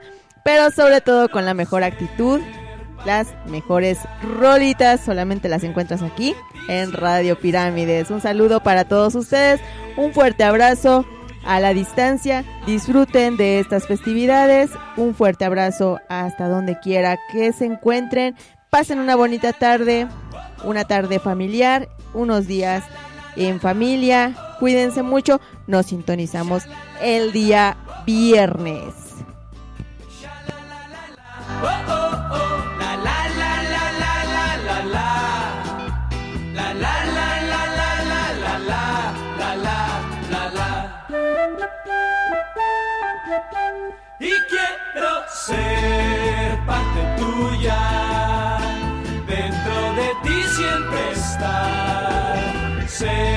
pero sobre todo con la mejor actitud las mejores rolitas. Solamente las encuentras aquí en Radio Pirámides. Un saludo para todos ustedes, un fuerte abrazo a la distancia, disfruten de estas festividades, un fuerte abrazo hasta donde quiera que se encuentren, pasen una bonita tarde, una tarde familiar, unos días en familia, cuídense mucho, nos sintonizamos el día viernes. La la la Y quiero ser parte tuya, dentro de ti siempre estar. Ser